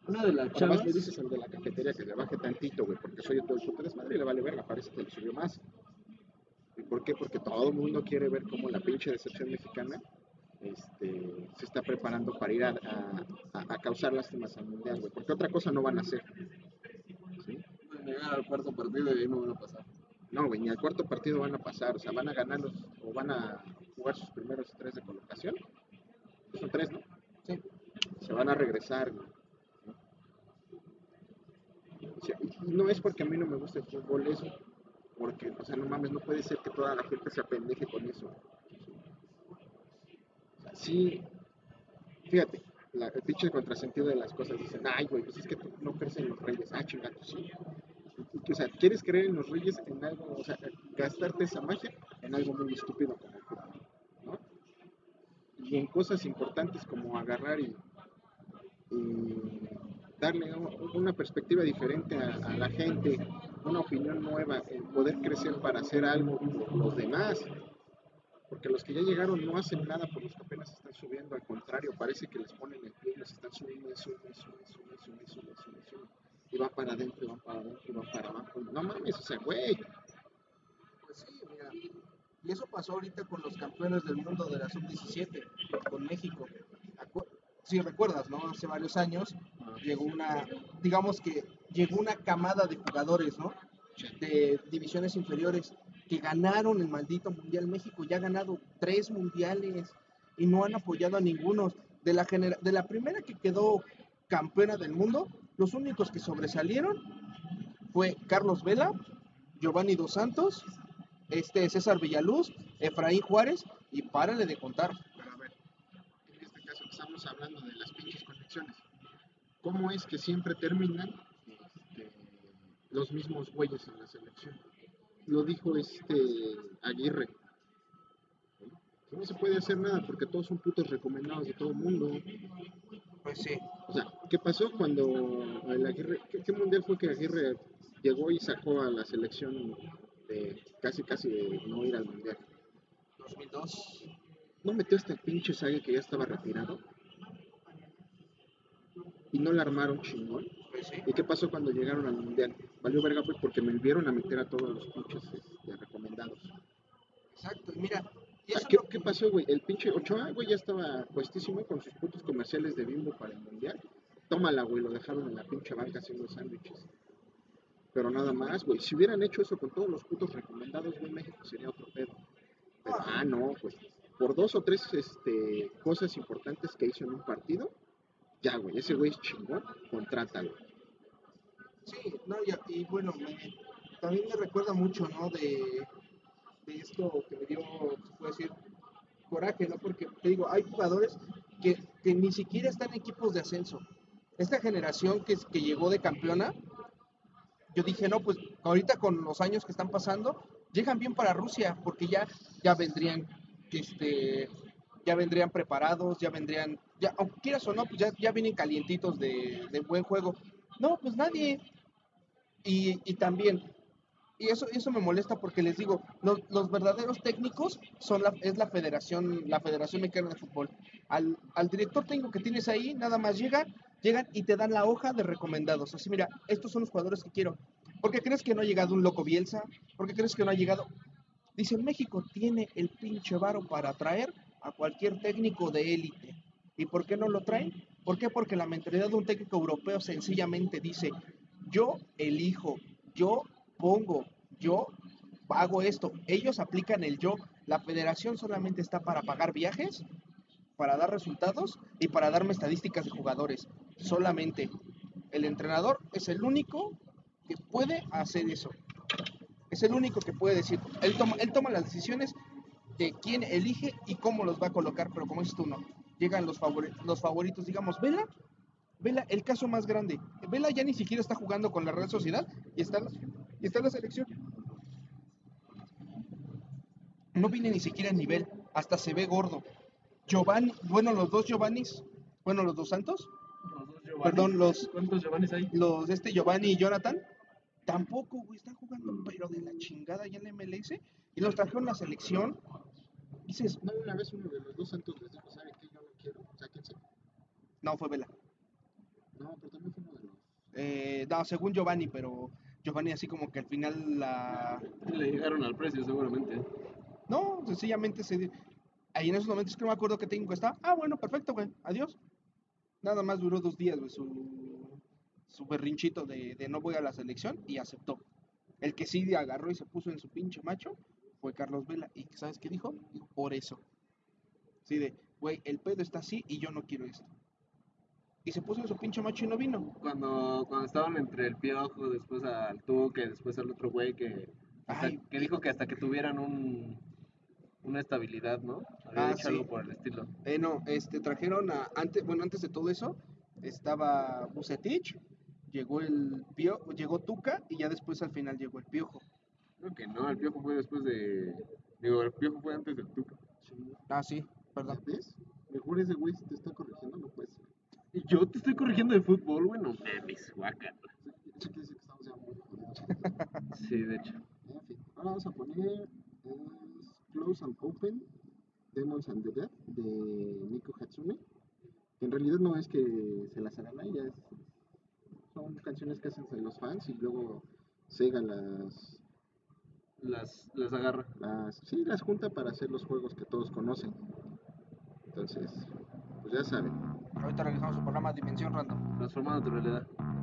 una de las chavas. le dices al de la cafetería que le baje tantito, güey, porque soy todo el puto desmadre y le vale verga, parece que le subió más. ¿Y por qué? Porque todo el mundo quiere ver cómo la pinche decepción mexicana este, se está preparando para ir a, a- causar lástimas al mundial, güey, porque otra cosa no van a hacer. ¿sí? Llegar al cuarto partido y ahí no van a pasar. No, güey, ni al cuarto partido van a pasar, o sea, van a ganar los, o van a jugar sus primeros tres de colocación. Son tres, ¿no? Sí. Se van a regresar, güey. No es porque a mí no me gusta el fútbol eso, porque, o sea, no mames, no puede ser que toda la gente se apendeje con eso. Sí, fíjate, la, el pinche contrasentido de las cosas dicen, ay, güey, pues es que tú no crees en los reyes, ah, chingados, sí. O sea, ¿quieres creer en los reyes en algo, o sea, gastarte esa magia en algo muy estúpido como el fútbol, ¿no? Y en cosas importantes como agarrar y darle una perspectiva diferente a, la gente, una opinión nueva, el poder crecer para hacer algo por los demás. Porque los que ya llegaron no hacen nada por los que apenas están subiendo, al contrario, parece que les ponen el pie y están subiendo y suben y suben suben suben suben suben y van para adentro, y van para adentro, y van para abajo. No mames, o sea, güey. Pues sí, mira. Y eso pasó ahorita con los campeones del mundo de la sub-17, con México. Si recuerdas, ¿no? Hace varios años llegó una, digamos que llegó una camada de jugadores, ¿no? De divisiones inferiores que ganaron el maldito Mundial México. Ya ha ganado tres mundiales y no han apoyado a ninguno. De la, genera- de la primera que quedó campeona del mundo, los únicos que sobresalieron fue Carlos Vela, Giovanni Dos Santos, este César Villaluz, Efraín Juárez y párale de contar. Pero a ver, en este hablando de las pinches conexiones. ¿Cómo es que siempre terminan este, los mismos güeyes en la selección? Lo dijo este Aguirre. ¿no? No se puede hacer nada porque todos son putos recomendados de todo el mundo. Pues sí. O sea, ¿qué pasó cuando el Aguirre, qué, qué mundial fue que Aguirre llegó y sacó a la selección de casi casi de no ir al mundial? 2002. ¿No metió hasta el pinche Sague que ya estaba retirado? Y no la armaron chingón. Pues sí. ¿Y qué pasó cuando llegaron al mundial? Valió verga pues porque me volvieron a meter a todos los pinches este, recomendados. Exacto. Y mira, Y eso ¿Qué, no- ¿Qué pasó, güey? El pinche Ochoa, güey, ya estaba puestísimo con sus putos comerciales de Bimbo para el Mundial. Tómala, güey, lo dejaron en la pinche banca haciendo sándwiches. Pero nada más, güey. Si hubieran hecho eso con todos los putos recomendados, güey, México sería otro pedo. Pero, ah, no, pues, por dos o tres este, cosas importantes que hizo en un partido, ya, güey, ese güey es chingón, contrátalo. Sí, no, y, y bueno, también me recuerda mucho, ¿no? De, de esto que me dio, se puede decir, coraje, ¿no? Porque te digo, hay jugadores que, que ni siquiera están en equipos de ascenso. Esta generación que, que llegó de campeona, yo dije, no, pues ahorita con los años que están pasando, llegan bien para Rusia, porque ya, ya vendrían, este, ya vendrían preparados, ya vendrían, ya, aunque quieras o no, pues ya, ya vienen calientitos de, de buen juego. No, pues nadie. Y, y también, y eso, eso me molesta porque les digo, los, los verdaderos técnicos son la, es la federación, la Federación Mexicana de Fútbol. Al, al director técnico que tienes ahí, nada más llegan, llegan y te dan la hoja de recomendados. Así, mira, estos son los jugadores que quiero. ¿Por qué crees que no ha llegado un loco Bielsa? ¿Por qué crees que no ha llegado? Dice, México tiene el pinche varo para traer a cualquier técnico de élite. ¿Y por qué no lo traen? ¿Por? Porque la mentalidad de un técnico europeo sencillamente dice, yo elijo, yo pongo, yo hago esto. Ellos aplican el yo. La federación solamente está para pagar viajes, para dar resultados y para darme estadísticas de jugadores. Solamente. El entrenador es el único que puede hacer eso. Es el único que puede decir. Él toma, él toma las decisiones de quién elige y cómo los va a colocar, pero como dices tú, no. Llegan los, favori- los favoritos, digamos, Vela, Vela, el caso más grande. Vela ya ni siquiera está jugando con la Real Sociedad y está, y está en la selección. No viene ni siquiera a nivel, hasta se ve gordo. Giovanni, bueno, los dos Giovannis, bueno, los dos Santos, Los dos Giovanni. perdón, los, ¿Cuántos Giovannis hay? los de este Giovanni y Jonathan, tampoco, güey, están jugando, pero de la chingada ya en la MLS, y los trajeron a la selección. Dices, No, una vez uno de los dos santos les dijo, ¿saben qué? Yo no quiero, sáquense. no, fue Vela. No, pero también fue uno de los... Eh, no, según Giovanni, pero Giovanni así como que al final la... Le llegaron al precio seguramente. No, sencillamente se... Ahí en esos momentos que no me acuerdo qué técnico está. Ah, bueno, perfecto, güey. Adiós. Nada más duró dos días, güey, su, su berrinchito de, de no voy a la selección y aceptó. El que sí agarró y se puso en su pinche macho fue Carlos Vela. ¿Y sabes qué dijo? Dijo, por eso. Sí, de, güey, el pedo está así y yo no quiero esto. Y se puso en su pinche macho y no vino. Cuando, cuando estaban entre el piojo, después al Tuque, después al otro güey que, hasta- que dijo que hasta que tuvieran un, una estabilidad, ¿no? Había Ah, dicho sí. algo por el estilo. Eh, no, este, trajeron a, antes, bueno, antes de todo eso, estaba Bucetich, llegó el Pio, llegó Tuca y ya después al final llegó el Piojo. Creo que no, el piojo fue después de. Digo, el piojo fue antes del Tuca. Ah, sí, perdón. ¿Ves? Mejor ese güey te está corrigiendo, no puede ser. Y yo te estoy corrigiendo de fútbol, güey, no mames, que estamos ya muy jodidos. Sí, de hecho. En fin, ahora vamos a poner es Close and Open, Demons and the Dead, de Nico Hatsune. Que en realidad no es que se las hagan a ella, es- son canciones que hacen los fans y luego Sega las, Las, las agarra. las, sí, las junta para hacer los juegos que todos conocen. Entonces, pues ya saben. Ahorita regresamos a su programa Dimensión Random. Transformando tu realidad.「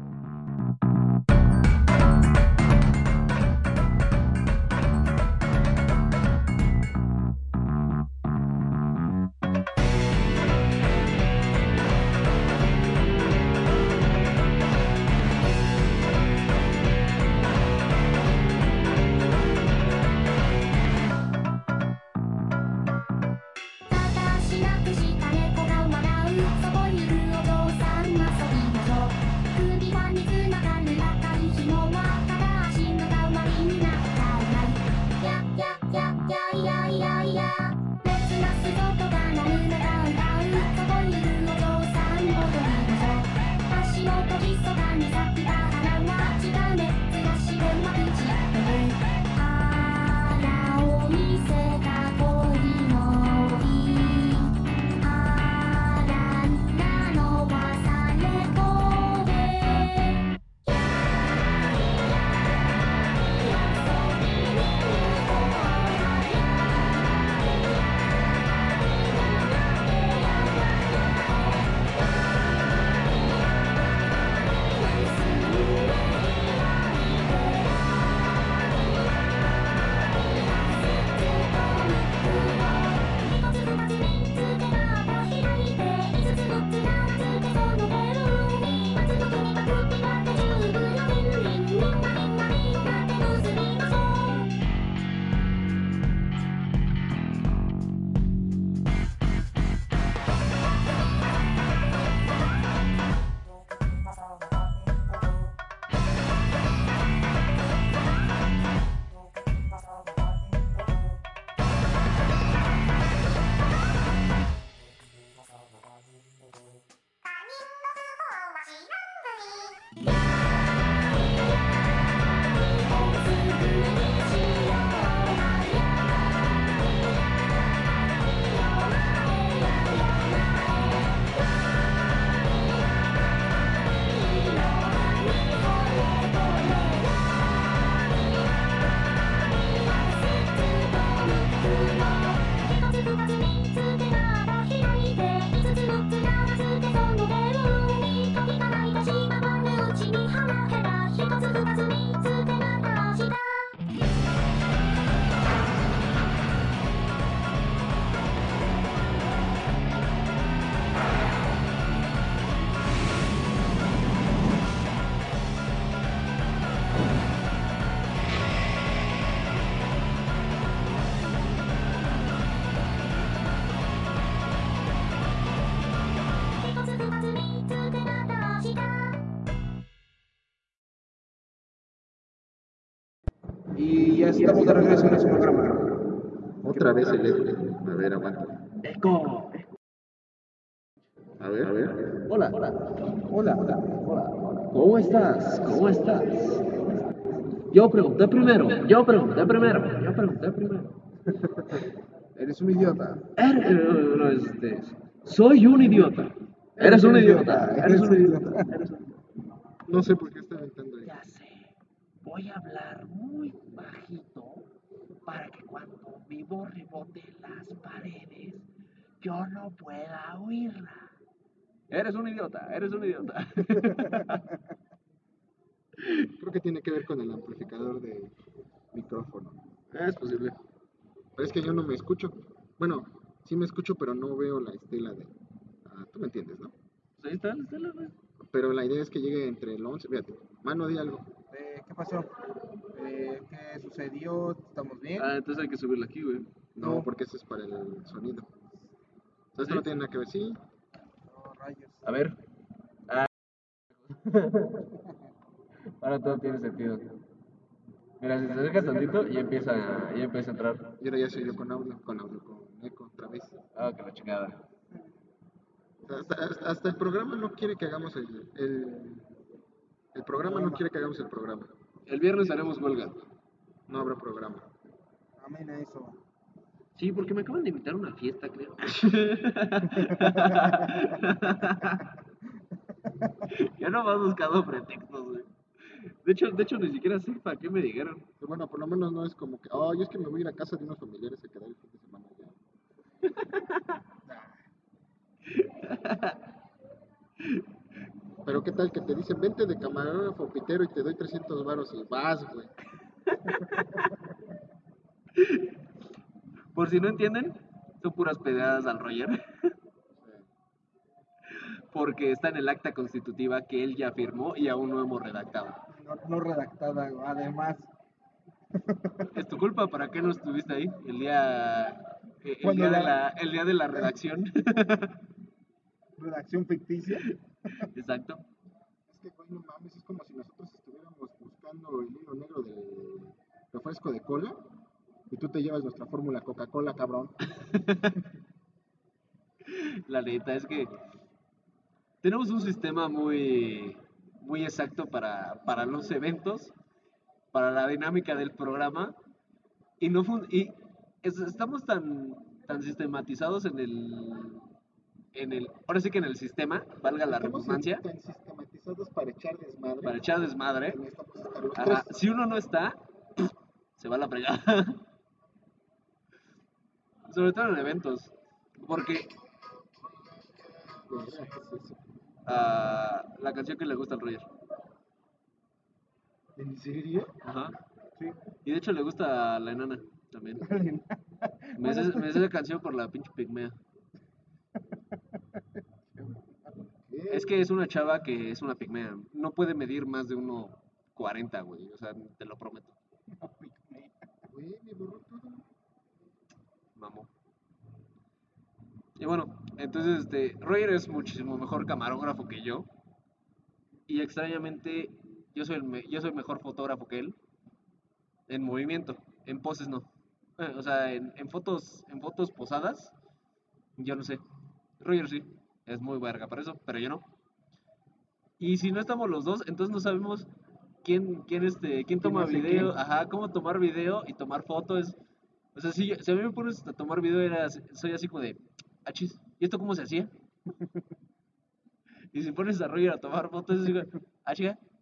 Vez el eco. A ver, aguanta. Eco. A ver, a ver. Hola, hola, hola, hola, hola. ¿Cómo estás? ¿Cómo estás? Yo pregunté primero, yo pregunté primero, yo pregunté primero. Eres un idiota. Er- eh, no, este, soy un idiota. Eres un idiota. Eres un idiota. Eres No sé por qué está aventando ahí. Ya sé. Voy a hablar muy bajito para que cuando rebote en las paredes, yo no pueda oírla. Eres un idiota. Eres un idiota. Creo que tiene que ver con el amplificador de micrófono. Es posible. Pero es que yo no me escucho. Bueno, sí me escucho, pero no veo la estela de... Ah, tú me entiendes, ¿no? Pues ahí está, ahí está la Pero la idea es que llegue entre el 11... Fíjate, mano, di algo. Eh, ¿Qué pasó? Eh, ¿Qué sucedió? ¿Estamos bien? Ah, entonces hay que subirla aquí, güey. No, No. porque ese es para el sonido. Sea, esto no tiene nada que ver. Sí, No, rayos. A ver. Ah. Ahora todo tiene sentido. Mira, si te acercas tantito, ya empieza, ya empieza a entrar. y ahora ya soy yo con audio, con audio, con eco otra vez. Ah, que la chingada. Hasta, hasta- hasta el programa no quiere que hagamos el, el... El programa no quiere que hagamos el programa. El viernes haremos huelga. No habrá programa. Amén a eso. Sí, porque me acaban de invitar a una fiesta, creo. ya no has buscado pretextos, güey. De hecho, de hecho, ni siquiera sé para qué me dijeron. Pero bueno, por lo menos no es como que, oh, yo es que me voy a ir a casa de unos familiares a quedar el fin de semana ya. Pero qué tal que te dicen, vente de camarógrafo pitero y te doy 300 varos y vas, güey. Por si no entienden, son puras pedradas al Roger. Porque está en el acta constitutiva que él ya firmó y aún no hemos redactado. No, no redactada, además. Es tu culpa, ¿para qué no estuviste ahí? El día, eh, el de, la, día de la redacción. Redacción ficticia. Exacto. Es que, güey, no mames, es como si nosotros estuviéramos buscando el hilo negro del refresco de cola y tú te llevas nuestra fórmula Coca-Cola, cabrón. La neta es que tenemos un sistema muy, muy exacto para, para los eventos, para la dinámica del programa, y no fun- y es- estamos tan, tan sistematizados en el, en el, ahora sí que en el sistema, valga la Estamos redundancia, sistematizados para echar desmadre. para echar desmadre. Ajá. Si uno no está, se va a la fregada. Sobre todo en eventos, porque la canción que le gusta al Roger. ¿En serio? Ajá. Sí. Y de hecho le gusta a la enana también. Me sé, me sé la canción por la pinche pigmea. Es que es una chava que es una pigmea. No puede medir más de 1.40, güey. O sea, te lo prometo. Güey, me borró todo. Mamó. Y bueno, entonces este, Roger es muchísimo mejor camarógrafo que yo. Y extrañamente, yo soy, el me- yo soy mejor fotógrafo que él. En movimiento, en poses no. O sea, en, en fotos, en fotos posadas, yo no sé. Roger sí, es muy verga para eso, pero yo no. Y si no estamos los dos, entonces no sabemos quién, quién, este, quién toma video, qué? ajá, cómo tomar video y tomar fotos. O sea, si, si a mí me pones a tomar video, era, soy así como de, achis, ¿y esto cómo se hacía? y si pones a Roger a tomar fotos, digo, ah, chica, ¿dó-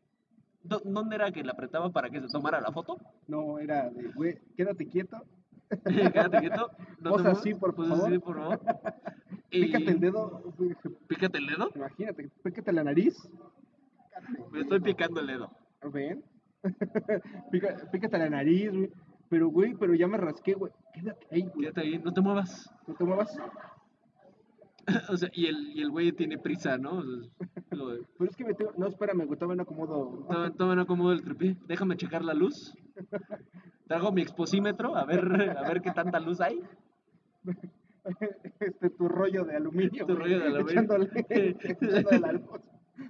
¿dónde era que le apretaba para que se tomara la foto? No, era de, güey, quédate quieto. Quédate quieto. no muevas, así, por favor. así, por favor. Y- Pícate el dedo. Pícate el dedo. Imagínate, pícate la nariz. Me estoy picando el dedo. ¿Ven? Pícate la nariz, güey. Pero, güey, pero ya me rasqué, güey. Quédate ahí, güey. Quédate ahí, no te muevas. No te muevas. o sea, y el, y el güey tiene prisa, ¿no? O sea, lo de, Pero es que me tengo... No, espérame, güey, todavía no acomodo. toma, no acomodo el tripié. Déjame checar la luz. Traigo mi exposímetro a ver, a ver qué tanta luz hay. Este, tu rollo de aluminio. Tu güey, rollo de aluminio. Echándole, echándole la luz.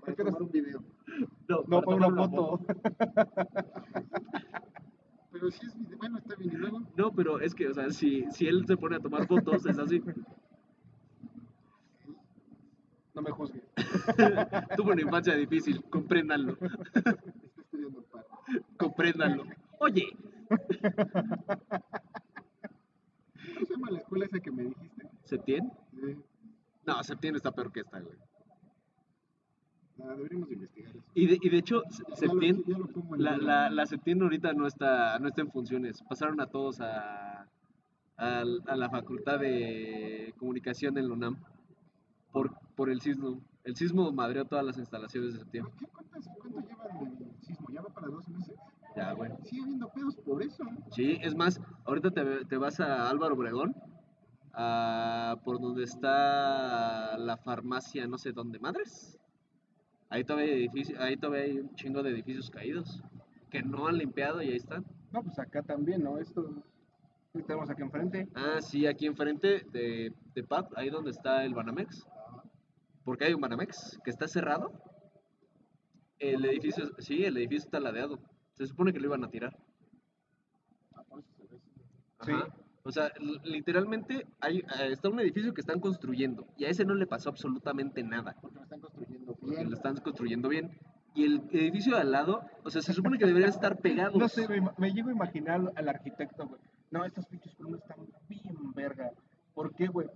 Para tomar un video. No, No, para para una foto. Pero sí pero es que, o sea, si, si él se pone a tomar fotos, es así. No me juzgue. Tuvo una infancia difícil, compréndanlo, compréndanlo. Oye, ¿Cómo se llama la escuela esa que me dijiste? ¿Septién? Sí. No, Septién está peor que esta, güey. Nada, deberíamos investigar eso. Y de, y de hecho, Septién, la, la, la Septién ahorita no está, no está en funciones. Pasaron a todos a, a, a la Facultad de Comunicación en la UNAM por, por el sismo. El sismo madreó todas las instalaciones de Septién. ¿Qué, cuántas, ¿Cuánto llevan del sismo? ¿Ya va para dos meses? Ya, güey. Sigue habiendo pedos por eso. Sí, es más, ahorita te, te vas a Álvaro Obregón, a- por donde está la farmacia, no sé dónde, madres. Ahí todavía, hay edificio, ahí todavía hay un chingo de edificios caídos que no han limpiado y ahí están. No, pues acá también, ¿no? Esto tenemos aquí enfrente. Ah, sí, aquí enfrente de, de PAP, ahí donde está el Banamex. Porque hay un Banamex que está cerrado. El edificio, sí, el edificio está ladeado. Se supone que lo iban a tirar. Ah, por eso se ve. Sí. Ajá. O sea, li- literalmente hay, eh, está un edificio que están construyendo y a ese no le pasó absolutamente nada. Porque lo están construyendo Porque bien. lo están construyendo bien. Y el edificio de al lado, o sea, se supone que deberían estar pegados. No sé, me, me llego a imaginar al arquitecto, güey. No, estos pinches columnas están bien verga. ¿Por qué, güey?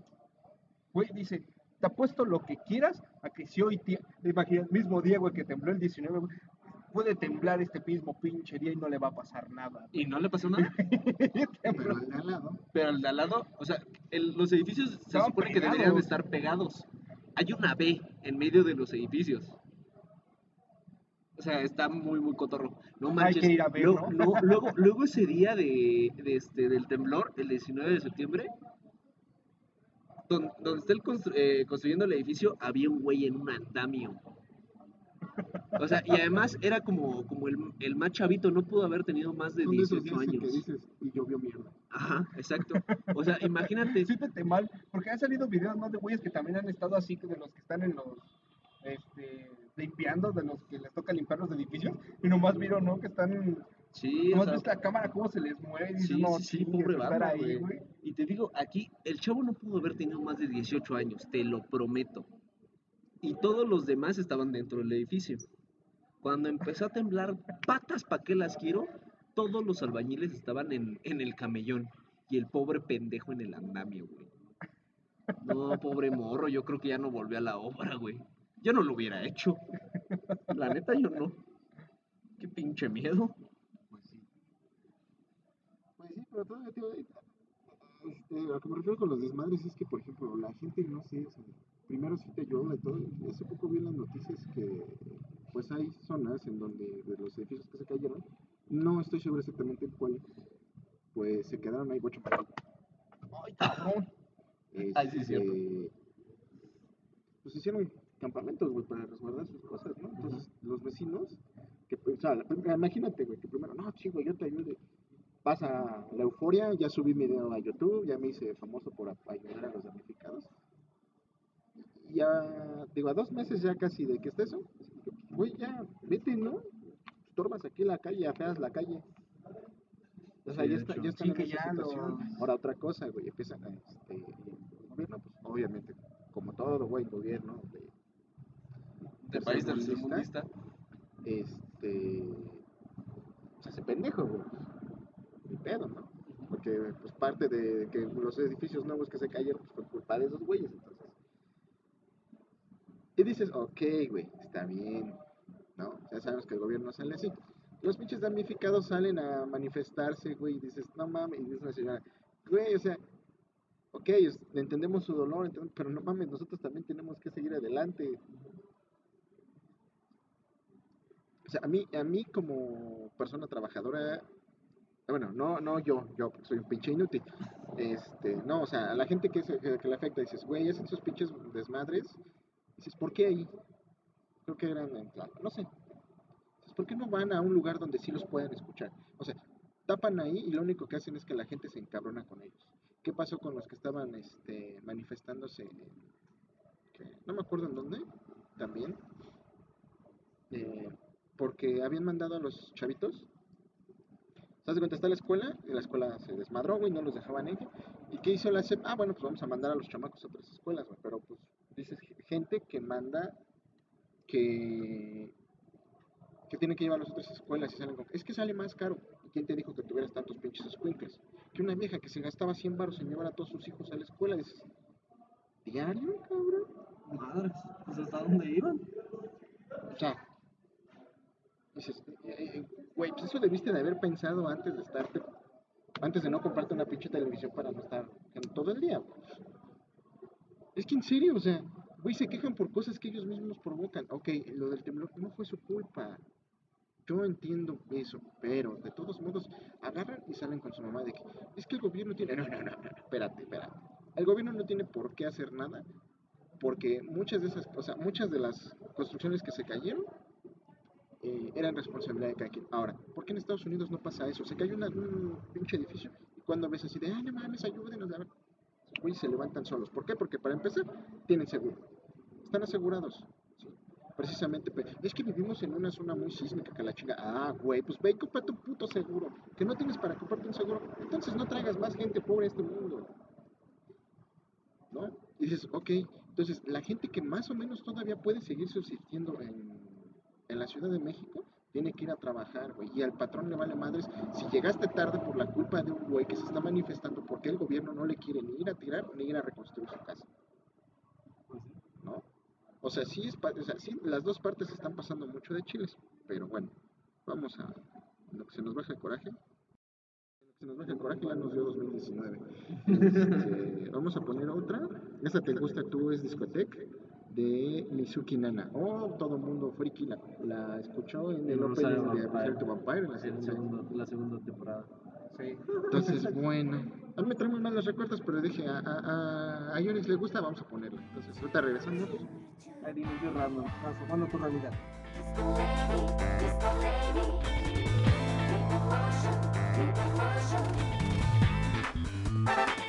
Güey, dice, te apuesto lo que quieras a que si hoy, tie- imagina, el mismo día, güey, que tembló el 19, güey, puede temblar este mismo pinche día y no le va a pasar nada. Y no le pasó nada. Pero al de al lado, Pero al de al lado, o sea, el- los edificios se supone que deberían de estar pegados. Hay una B en medio de los edificios. O sea, está muy, muy cotorro. No Hay manches. que ir a ver, luego, ¿no? no, luego, luego ese día de, de este, del temblor, el 19 de septiembre, don- donde, está el constru- eh, construyendo el edificio, había un güey en un andamio. O sea, y además era como, como el, el más chavito, no pudo haber tenido más de son de esos 18 días en que años. dices, y llovió mierda. Ajá, exacto. O sea, imagínate. Siéntete mal, porque han salido videos más de güeyes que también han estado así, de los que están en los, este, limpiando, de los que les toca limpiar los edificios, y nomás vieron, ¿no? Que están, Sí, o nomás sea, ves la cámara cómo se les mueve, Sí, no, sí, sí, pobre banda, güey. Y te digo, aquí el chavo no pudo haber tenido más de 18 años, te lo prometo. Y todos los demás estaban dentro del edificio. Cuando empezó a temblar, patas pa' qué las quiero, todos los albañiles estaban en, en el camellón. Y el pobre pendejo en el andamio, güey. No, pobre morro, yo creo que ya no volvió a la obra, güey. Yo no lo hubiera hecho. La neta, yo no. Qué pinche miedo. Sí. Pero todavía, eh, este, a lo que me refiero con los desmadres es que, por ejemplo, la gente, no sé, o sea, primero sí te ayuda y todo. Hace poco vi en las noticias que, pues hay zonas en donde, de los edificios que se cayeron, no estoy seguro exactamente cuál, pues se quedaron ahí bocho para Ay, cabrón. Ay, sí, es cierto. Este, Pues hicieron campamentos, güey, para resguardar sus cosas, ¿no? Entonces, los vecinos, que, pues, o sea, la prim- imagínate, güey, que primero, no, chico, yo te ayude. Pasa la euforia, ya subí mi video a YouTube, ya me hice famoso por ayudar a los damnificados. Y Ya, digo, a dos meses ya casi de que está eso, güey, ya, vete, ¿no? Estorbas aquí la calle, afeas la calle. O sea, Sí, ya, de está, ya están Sí, en esa ya situación. Ahora, otra cosa, güey, empiezan a, este, el gobierno, pues, obviamente, como todo, güey, gobierno de, De país tercermundista, tercermundista. este, se hace pendejo, güey. Ni pedo, ¿no? Porque, pues, parte de que los edificios nuevos que se cayeron, pues, fue culpa de esos güeyes, entonces. Y dices, ok, güey, está bien, ¿no? Ya sabemos que el gobierno sale así. Los pinches damnificados salen a manifestarse, güey, y dices, no mames, y dice una señora, güey, o sea, ok, entendemos su dolor, pero no mames, nosotros también tenemos que seguir adelante. O sea, a mí, a mí como persona trabajadora, bueno, no, no yo, yo soy un pinche inútil. Este, no, o sea, a la gente que, se, que, le afecta, dices, güey, hacen sus pinches desmadres. Dices, ¿por qué ahí? Creo que eran en no sé. Dices, ¿por qué no van a un lugar donde sí los puedan escuchar? O sea, tapan ahí y lo único que hacen es que la gente se encabrona con ellos. ¿Qué pasó con los que estaban este, manifestándose que no me acuerdo en dónde, también? Eh, porque habían mandado a los chavitos. ¿Te das cuenta? Está la escuela, y la escuela se desmadró, güey, no los dejaban ir. ¿Y qué hizo la SEP? Ah, bueno, pues vamos a mandar a los chamacos a otras escuelas, güey. Pero pues dices gente que manda que que tiene que llevar a las otras escuelas y salen con... Es que sale más caro. ¿Y quién te dijo que tuvieras tantos pinches escuincles? Que una vieja que se gastaba 100 baros en llevar a todos sus hijos a la escuela, dices, ¿diario, cabrón? Madres, pues hasta dónde iban. O sea, dices, eh, eh, güey, pues eso debiste de haber pensado antes de estarte, antes de no comprarte una pinche televisión para no estar todo el día. Es que en serio, o sea, güey, se quejan por cosas que ellos mismos provocan. Ok, lo del temblor no fue su culpa. Yo entiendo eso, pero de todos modos agarran y salen con su mamá de que es que el gobierno tiene... No, no, no, no, espérate, espérate. El gobierno no tiene por qué hacer nada porque muchas de esas cosas, muchas de las construcciones que se cayeron eh, eran responsabilidad de cada quien. Ahora, ¿por qué en Estados Unidos no pasa eso? Se cayó una- un pinche edificio y cuando ves así de, ay, no mames, ayúdenos, a ver", se levantan solos. ¿Por qué? Porque para empezar, tienen seguro. Están asegurados. ¿sí? Precisamente, es que vivimos en una zona muy sísmica que la chinga. Ah, güey, pues ve y cómprate un puto seguro. Que no tienes para comprarte un seguro. Entonces no traigas más gente pobre a este mundo. ¿No? Y dices, ok, entonces la gente que más o menos todavía puede seguir subsistiendo en, en la Ciudad de México, tiene que ir a trabajar, güey. Y al patrón le vale madres si llegaste tarde por la culpa de un güey que se está manifestando porque el gobierno no le quiere ni ir a tirar ni ir a reconstruir su casa. ¿No? O sea, sí, es, o sea, sí, las dos partes están pasando mucho de chiles, pero bueno, vamos a lo que se nos baja el coraje. Lo que se nos baja el coraje ya nos dio 2019. Este, vamos a poner otra. Esta te gusta tú, es discoteca de Mizuki Nana. Oh, todo mundo friki la, la escuchó en el El opening de Vampire. Rosario to Vampire en la segunda. segundo- la segunda temporada. Sí. Entonces, bueno, a mí me traen muy mal los recuerdos, pero dije, a, a, a, a le gusta, vamos a ponerla. Entonces, ahorita regresamos. Ahí dime yo random, transformando tu realidad. つ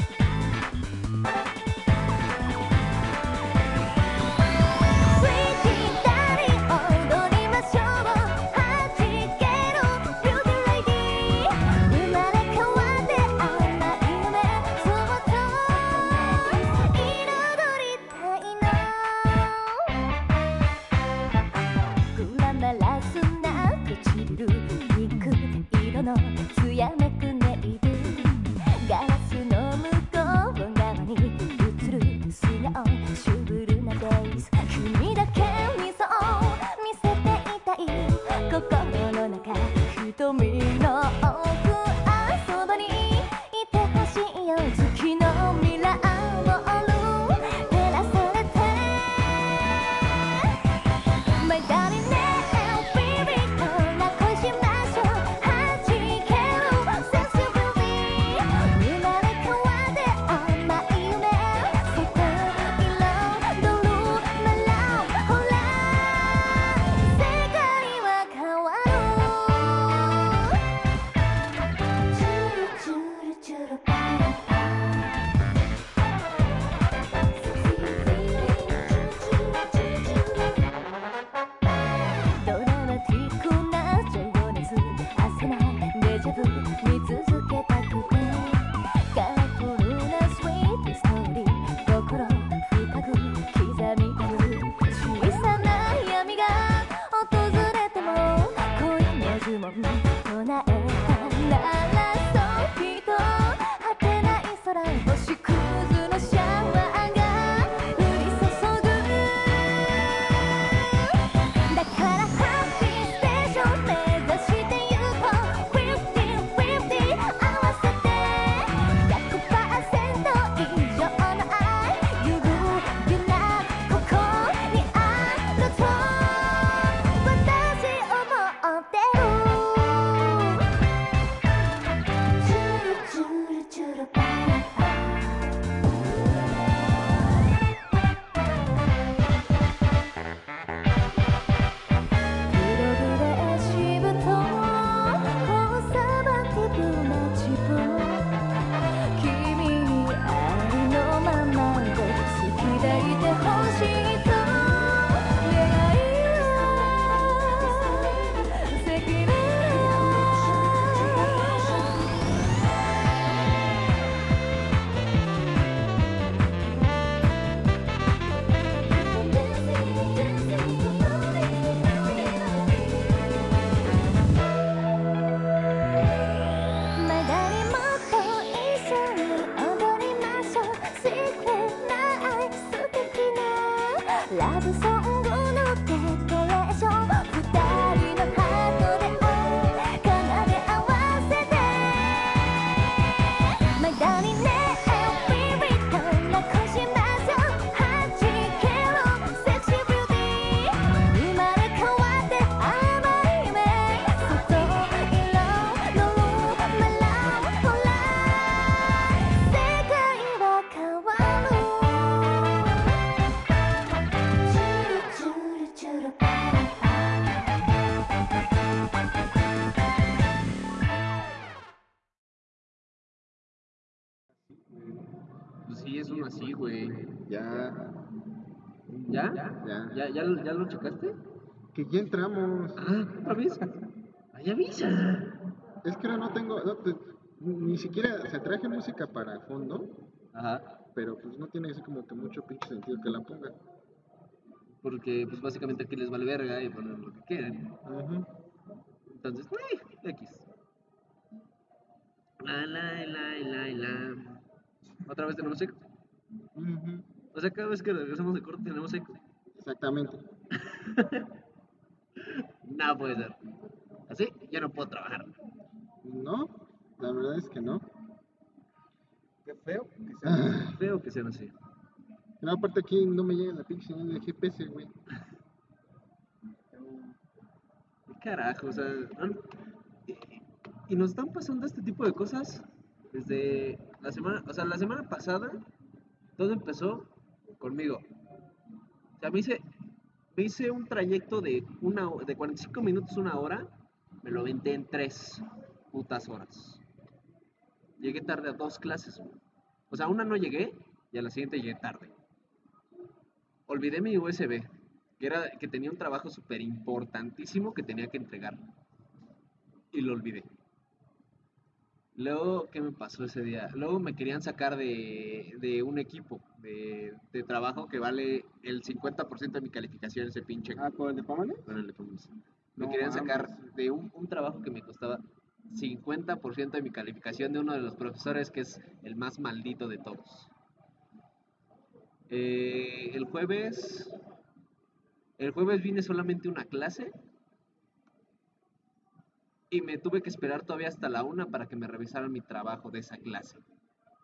ya. ¿Ya, ya, lo- ya lo checaste? Que ya entramos. Ah, otra vez. Ay, avisa. Es que ahora no tengo, no te- ni siquiera, se traje música para fondo, Ajá. pero pues no tiene así como que mucho pinche sentido que la ponga. Porque, pues básicamente aquí les vale verga y ponen lo que quieren. Ujú. Entonces, eh, X. La, la, la, la, la. Otra vez tenemos eco. Ujú. O sea, cada vez que regresamos de corte tenemos eco. Exactamente. No puede ser. Así, ya no puedo trabajar. No, la verdad es que no. Qué feo que sea. Ah, Feo que sean así. no, aparte aquí no me llega la pinche señal de GPS, güey. ¿Qué carajo? O sea, y nos están pasando este tipo de cosas desde la semana, o sea, la semana pasada todo empezó conmigo. Sea, me hice, me hice un trayecto de una de 45 minutos, una hora, me lo aventé en tres putas horas. Llegué tarde a dos clases. O sea, una no llegué y a la siguiente llegué tarde. Olvidé mi USB, que, era, que tenía un trabajo súper importantísimo que tenía que entregar. Y lo olvidé. Luego, ¿qué me pasó ese día? Luego me querían sacar de, de un equipo de, de trabajo que vale el 50% de mi calificación, ese pinche Ah, ¿con el de Pamela? con el de. Me No querían sacar de un, un trabajo que me costaba 50% de mi calificación de uno de los profesores que es el más maldito de todos. Eh, el jueves. El jueves vine solamente una clase. Y me tuve que esperar todavía hasta la una para que me revisaran mi trabajo de esa clase.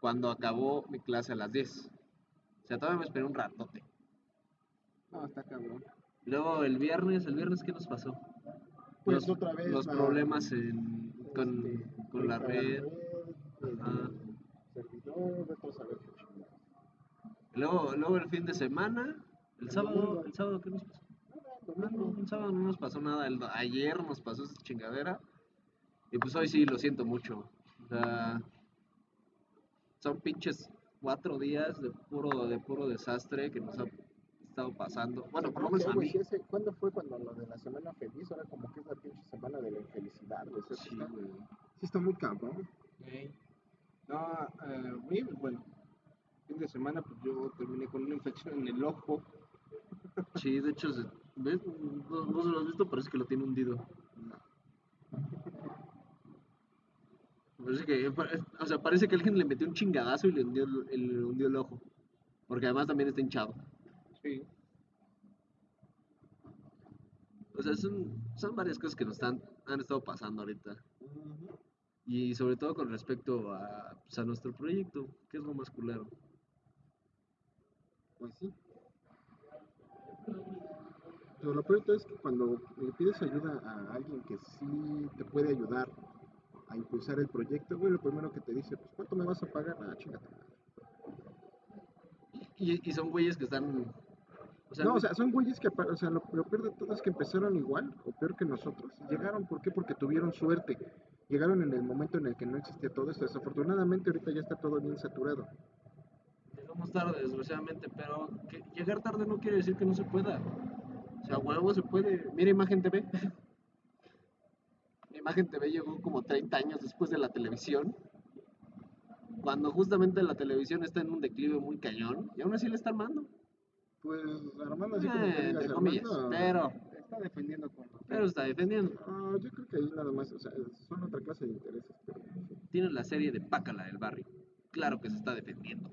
Cuando acabó mi clase a las 10. O sea, todavía me esperé un ratote. No, está cabrón. Luego el viernes, ¿el viernes qué nos pasó? Pues los, otra vez los la- problemas en- con, Este, con la ahorita red. el Ajá. servidor. Luego, luego el fin de semana, el sábado, el sábado ¿qué nos pasó? Ah, no, el sábado no nos pasó nada, el, ayer nos pasó esa chingadera. Y pues hoy sí, lo siento mucho. O sea, son pinches cuatro días de puro, de puro desastre que nos ha estado pasando. Bueno, por lo menos a güey, mí. sí, ese- ¿Cuándo fue cuando lo de la semana feliz? Ahora como que es la pinche semana de la infelicidad, güey. sí, Sí, está, güey. sí está muy cabrón. No, eh, mí, bueno, fin de semana pues yo terminé con una infección en el ojo. Sí, de hecho, ¿ves? No, no se lo has visto, parece que lo tiene hundido. Parece que, o sea, parece que alguien le metió un chingadazo y le hundió el, le hundió el ojo. Porque además también está hinchado. Sí. O sea, son, son varias cosas que nos están, han estado pasando ahorita. Y sobre todo con respecto a, pues, a nuestro proyecto, que es lo más culero. Pues sí. Pero lo peor de todo es que cuando le pides ayuda a alguien que sí te puede ayudar a impulsar el proyecto, güey, lo primero que te dice, pues, ¿cuánto me vas a pagar? Ah, chingate. Y, y son güeyes que están... O sea, no, o sea, son güeyes que, o sea, lo, lo peor de todo es que empezaron igual o peor que nosotros. Llegaron, ¿por qué? Porque tuvieron suerte. Llegaron en el momento en el que no existía todo esto. Desafortunadamente ahorita ya está todo bien saturado. Llegamos tarde, desgraciadamente, pero que llegar tarde no quiere decir que no se pueda. O sea, huevo se puede. Mira Imagen TV. Imagen TV llegó como 30 años después de la televisión. Cuando justamente la televisión está en un declive muy cañón. Y aún así le está armando. Pues Armando, así como Eh, que digas, entre comillas. Armando, Pero, Está defendiendo con pero está defendiendo. no, yo creo que ahí nada más, o sea, son otra clase de intereses. Pero, la serie de Pácala del barrio. Claro que se está defendiendo.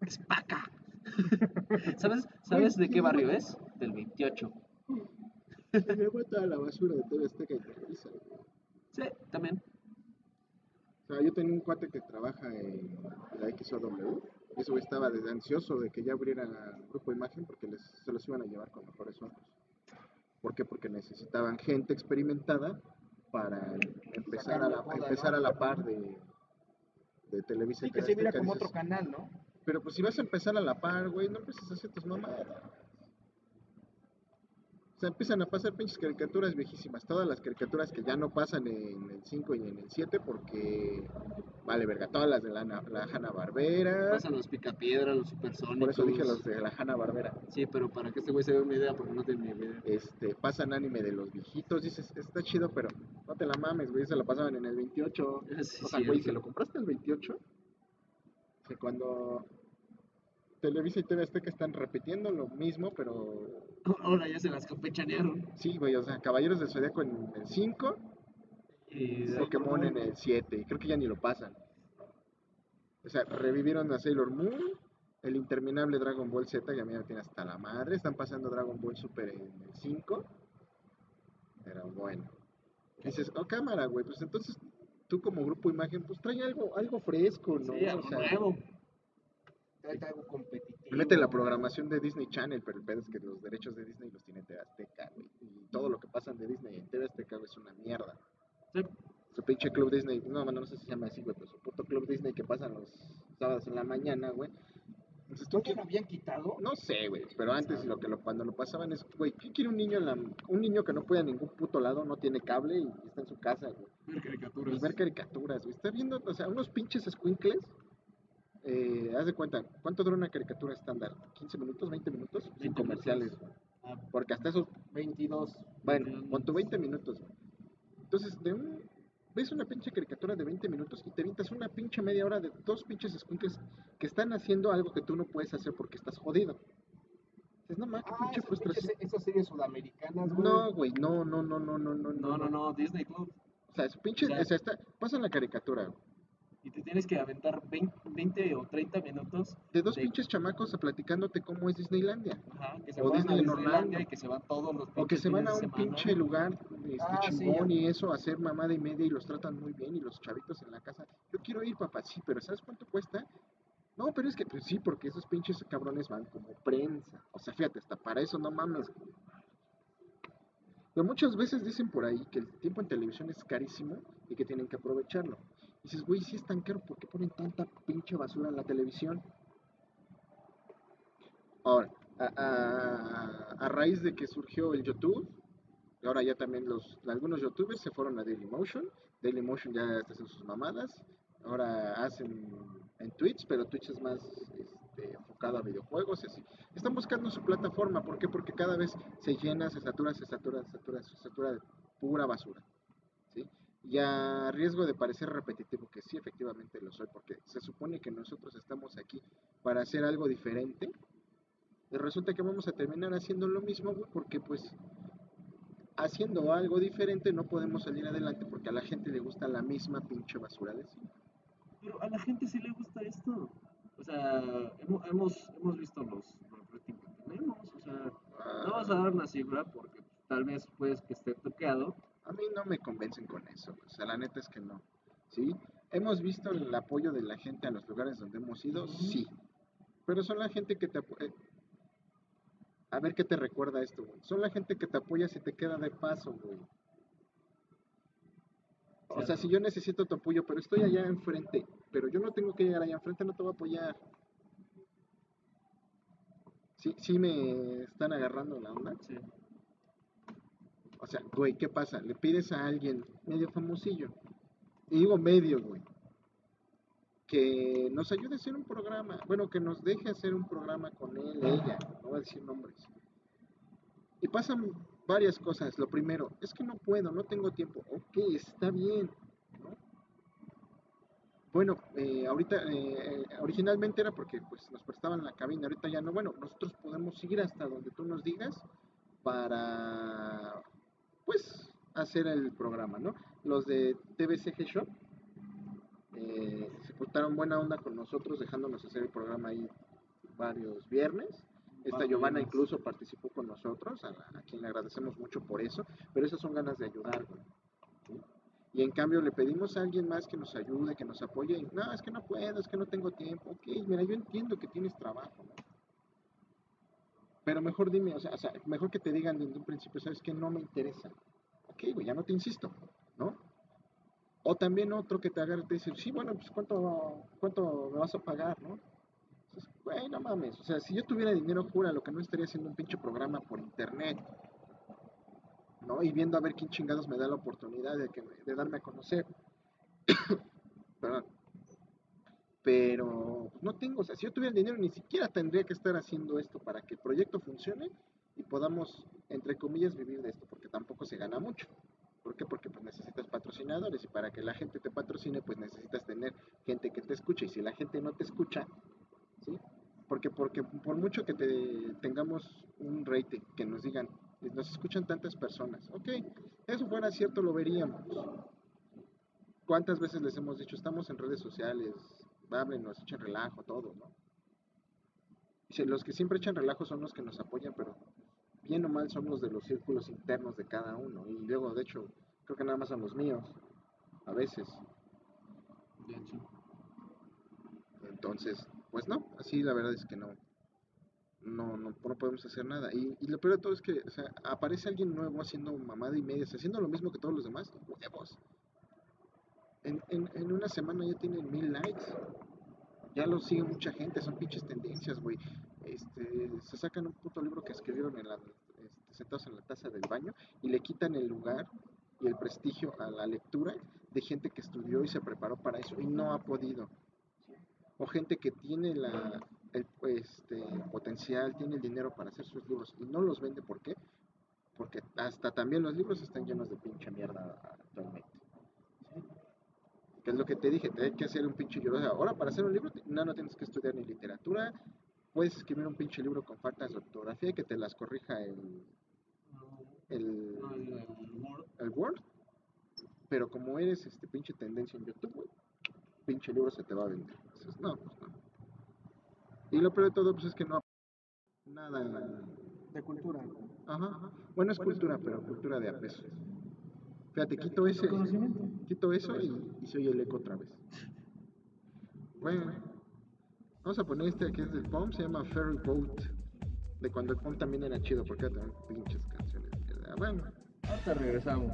Es Paca. ¿Sabes, ¿Sabes de qué barrio es? Del 28. Se me fue toda la basura de TV Azteca y Televisa. Sí, también. O sea, yo tenía un cuate que trabaja en la XOW. Y güey estaba desde ansioso de que ya abriera el grupo Imagen porque les, se los iban a llevar con mejores sueldos. ¿Por qué? Porque necesitaban gente experimentada para empezar a la, empezar ¿no? a la par de, de Televisa Sí, y que se viera como dices, otro canal, ¿no? Pero pues si vas a empezar a la par, güey, no empieces a hacer tus mamadas. Empiezan a pasar pinches caricaturas viejísimas. Todas las caricaturas que ya no pasan en el 5 y en el 7 porque. Vale, verga. Todas las de la, la Hanna Barbera. Pasan los picapiedras, los supersónicos. Por eso dije los de la Hanna Barbera. Sí, pero para que este güey se dé una idea, porque no tiene ni idea. Este, pasan anime de los viejitos. Dices, está chido, pero no te la mames, güey. Se lo pasaban en el 28. Sí, o sea, güey. ¿se lo compraste el 28? Que cuando Televisa y TV Azteca están repitiendo lo mismo, pero Ahora ya se las campechanearon. sí, güey, o sea, Caballeros del Zodíaco en el 5, Y Pokémon en el 7, y creo que ya ni lo pasan. O sea, revivieron a Sailor Moon, el interminable Dragon Ball Z, que a mí me tiene hasta la madre, están pasando Dragon Ball Super en el 5. Pero bueno. Dices, oh cámara, güey, pues entonces tú como grupo imagen, pues trae algo, algo fresco, ¿no? Sí, O sea, nuevo. Trata algo competitivo. Mete la programación de Disney Channel, pero el pedo es que los derechos de Disney los tiene TV Azteca, güey. Y todo lo que pasan de Disney en TV Azteca es una mierda. Sí. Su pinche club Disney, no, no sé si se llama así, güey, pero su puto club Disney que pasan los sábados en la mañana, güey. Entonces, ¿tú que lo habían quitado? No sé, güey, pero antes lo que lo, cuando lo pasaban es, güey, ¿qué quiere un niño en la, un niño que no puede a ningún puto lado, no tiene cable y está en su casa, güey? Ver caricaturas. Y ver caricaturas, güey. Está viendo, o sea, unos pinches squinkles eh, haz de cuenta, ¿cuánto dura una caricatura estándar? ¿15 minutos, 20 minutos? 20 sin comerciales, minutos. Ah. Porque hasta esos 22, bueno, con tu 20 minutos. Entonces, de un, ves una pinche caricatura de 20 minutos y te avientas una pinche media hora de dos pinches escuintes que están haciendo algo que tú no puedes hacer porque estás jodido. Dices, no ah, pinche esas frustración. Esas series sudamericanas, güey. No, güey, no, no, no, no, no, no. No, no, no, Disney Club. O sea, es pinche, o sea, está, pasa en la caricatura, güey y te tienes que aventar 20, 20 o 30 minutos. De dos de- pinches chamacos platicándote cómo es Disneylandia. Ajá, que se o van Disney a Disneylandia y que se van todos los O que pinches se van a un semana. pinche lugar este, Ah, sí, chingón ya. y eso, a hacer mamada y media y los tratan muy bien y los chavitos en la casa. Yo quiero ir, papá, sí, pero ¿sabes cuánto cuesta? No, pero es que pues sí, porque esos pinches cabrones van como prensa. O sea, fíjate, hasta para eso no mames. Pero muchas veces dicen por ahí que el tiempo en televisión es carísimo y que tienen que aprovecharlo. Dices, güey, si es tan caro, ¿por qué ponen tanta pinche basura en la televisión? Ahora, a, raíz de que surgió el YouTube, ahora ya también los algunos youtubers se fueron a Dailymotion. Dailymotion ya está haciendo sus mamadas. Ahora hacen en Twitch, pero Twitch es más este, enfocado a videojuegos y así. Están buscando su plataforma, ¿por qué? Porque cada vez se llena, se satura, se satura, se satura, se satura de pura basura. Y a riesgo de parecer repetitivo, que sí efectivamente lo soy, porque se supone que nosotros estamos aquí para hacer algo diferente. Y resulta que vamos a terminar haciendo lo mismo, güey, porque pues haciendo algo diferente no podemos salir adelante porque a la gente le gusta la misma pinche basura de cine. Pero a la gente sí le gusta esto. O sea, hemos, hemos, hemos visto los, los que tenemos. O sea, no vas a dar una cifra porque tal vez puedes que esté truqueado. A mí no me convencen con eso, o sea, la neta es que no. ¿Sí? ¿Hemos visto el apoyo de la gente a los lugares donde hemos ido? Sí. Pero son la gente que te apoya. A ver qué te recuerda esto, güey. Son la gente que te apoya si te queda de paso, güey. O sea, si yo necesito tu apoyo, pero estoy allá enfrente, pero yo no tengo que llegar allá enfrente, no te voy a apoyar. Sí, sí me están agarrando la onda. Sí. O sea, güey, ¿qué pasa? Le pides a alguien medio famosillo, y digo medio, güey, que nos ayude a hacer un programa, bueno, que nos deje hacer un programa con él, ella, no voy a decir nombres. Y pasan varias cosas. Lo primero, es que no puedo, no tengo tiempo. Ok, está bien, ¿no? Bueno, eh, ahorita, eh, originalmente era porque pues nos prestaban la cabina, ahorita ya no. Bueno, nosotros podemos ir hasta donde tú nos digas para, pues, hacer el programa, ¿no? Los de TVCG Shop eh, se portaron buena onda con nosotros, dejándonos hacer el programa ahí varios viernes. Esta Giovanna incluso participó con nosotros, a, la- a quien le agradecemos mucho por eso, pero esas son ganas de ayudar, güey. ¿sí? Y en cambio le pedimos a alguien más que nos ayude, que nos apoye, y no, es que no puedo, es que no tengo tiempo. Ok, mira, yo entiendo que tienes trabajo, ¿no? Pero mejor dime, o sea, o sea, mejor que te digan desde un principio, sabes que no me interesa. Ok, güey, ya no te insisto, ¿no? O también otro que te agarre y te dice, sí, bueno, pues cuánto, cuánto me vas a pagar, ¿no? Güey, no mames, o sea, si yo tuviera dinero, jura lo que no estaría haciendo un pinche programa por internet. ¿no? Y viendo a ver quién chingados me da la oportunidad de, que de darme a conocer. Perdón. Pero no tengo, o sea, si yo tuviera el dinero ni siquiera tendría que estar haciendo esto para que el proyecto funcione y podamos, entre comillas, vivir de esto, porque tampoco se gana mucho. ¿Por qué? Porque pues necesitas patrocinadores y para que la gente te patrocine, pues necesitas tener gente que te escuche y si la gente no te escucha, ¿sí? Porque, porque por mucho que te tengamos un rating, que nos digan, nos escuchan tantas personas, ok, eso fuera cierto, lo veríamos. ¿Cuántas veces les hemos dicho, estamos en redes sociales, háblenos, echen relajo, todo, ¿no? Si- los que siempre echan relajo son los que nos apoyan, pero bien o mal son los de los círculos internos de cada uno. Y luego, de hecho, creo que nada más son los míos, a veces. De hecho. Entonces, pues no, así la verdad es que no. No, no, no podemos hacer nada. Y, y lo peor de todo es que, o sea, aparece alguien nuevo haciendo mamada y media, o sea, haciendo lo mismo que todos los demás. Huevos. En, en, en una semana ya tienen mil likes. Ya lo sigue mucha gente, son pinches tendencias, güey. Este, se sacan un puto libro que escribieron en la, este, sentados en la taza del baño y le quitan el lugar y el prestigio a la lectura de gente que estudió y se preparó para eso y no ha podido o gente que tiene la, el este, potencial, tiene el dinero para hacer sus libros y no los vende, ¿por qué? Porque hasta también los libros están llenos de pinche mierda actualmente. Que es lo que te dije, te hay que hacer un pinche libro. Ahora para hacer un libro no, no tienes que estudiar ni literatura, puedes escribir un pinche libro con faltas de ortografía y que te las corrija el, el, No, el, el Word. el Word, pero como eres este pinche tendencia en YouTube, pinche libro se te va a vender. Entonces, no, pues no. Y lo peor de todo, pues es que no nada. De cultura. Ajá. Bueno, es cultura, pero cultura de a peso. Fíjate, quito ese, quito eso y, y se oye el eco otra vez. Bueno, vamos a poner este que es del POM, se llama Ferry Boat. De cuando el POM también era chido, porque era también pinches canciones. Bueno, Ahorita regresamos.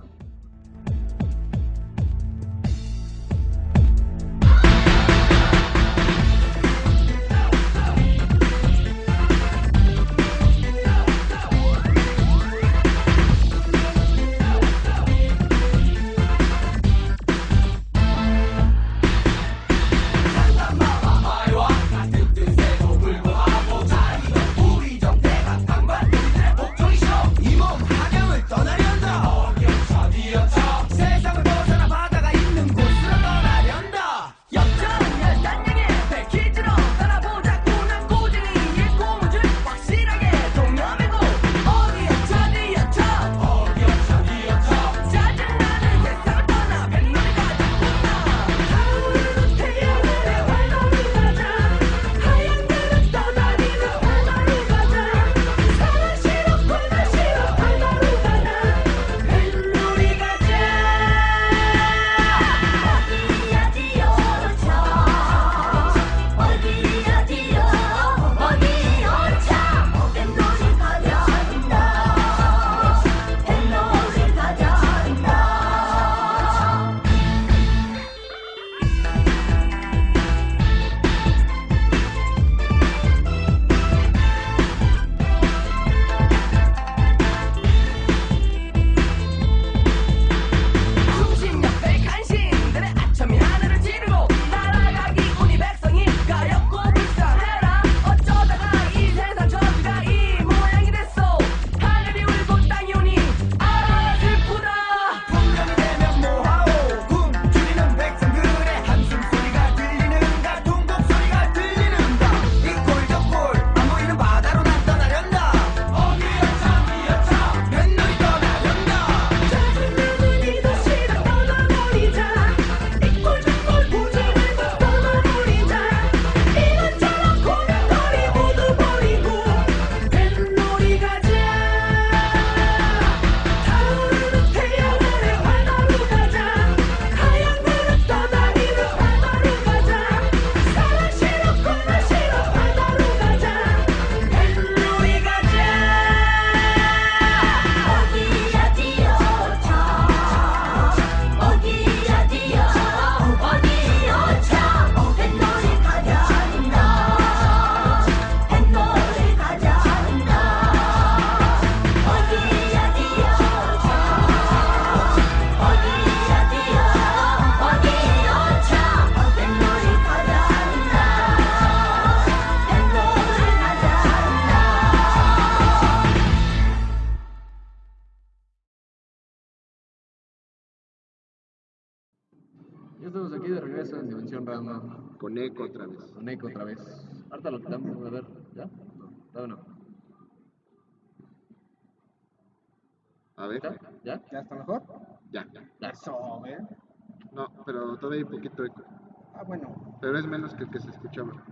Ahorita lo quitamos, a ver, ¿ya? No, no. A ver, ¿Ya? ¿Ya? ¿Ya está mejor? ya, ya. Eso, ¿ven? No, pero todavía hay poquito eco. Ah, bueno, Pero es menos que el que se escuchaba.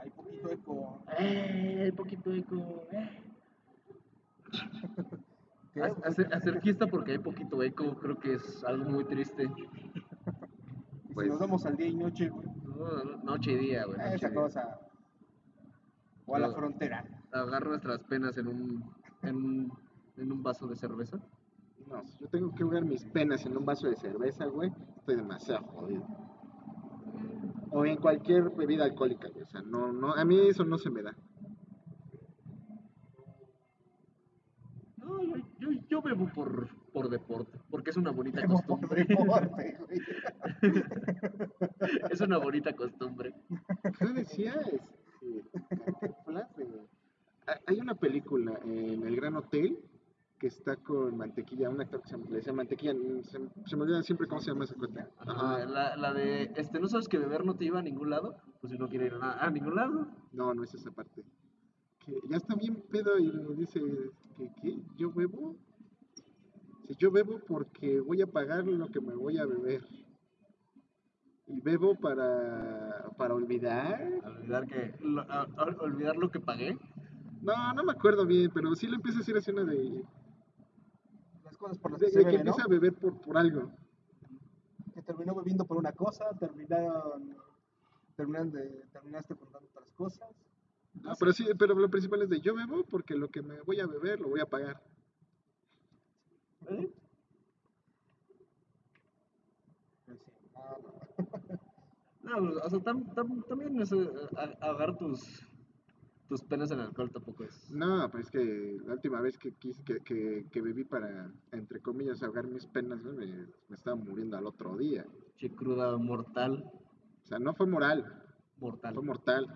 hay poquito eco. ¡Eh! El poquito eco. ¡Eh! Fiesta porque hay poquito eco, creo que es algo muy triste. Pues- si nos vamos al día y noche, güey, No, no, noche y día, güey. noche y esa día. cosa. O a la frontera. Agarrar nuestras penas en un, en un, en un vaso de cerveza. No, si yo tengo que jugar mis penas en un vaso de cerveza, güey, estoy demasiado jodido. O en cualquier bebida alcohólica, güey. O sea, no, no, a mí eso no se me da. No, yo, yo, yo bebo por, por deporte, porque es una bonita costumbre. deporte, güey. es una bonita costumbre. ¿Qué decía? Este, de- Hay- Hay una película en El Gran Hotel que está con Mantequilla, un actor que se llama, le decía Mantequilla, se, se me olvida siempre cómo se llama esa cuenta. Ajá, la, la de, este, ¿no sabes que beber no te lleva a ningún lado? Pues si no quiere ir a, a ningún lado. No, no es esa parte. Que ya está bien pedo y dice que ¿qué? ¿Yo bebo? Si yo bebo porque voy a pagar lo que me voy a beber. Y bebo para, para olvidar. Olvidar que, lo- a- a- olvidar lo que pagué. No, no me acuerdo bien, pero sí le empieza a decir así una de, Las cosas por las de, que de se que bebe, ¿no? empieza a beber por, por algo. Que terminó bebiendo por una cosa, terminaron, terminan de, terminaste contando otras cosas. No, pero sí, pero lo principal es de yo bebo porque lo que me voy a beber lo voy a pagar. ¿Eh? Pues no, no. No, o sea, tam- tam- también es, eh, a- agarrar tus, tus penas en alcohol tampoco es. No, pues es que la última vez que quise que, que, que bebí para, entre comillas, ahogar mis penas, me, me estaba muriendo al otro día. Che cruda mortal. O sea, no fue moral, Mortal. fue mortal.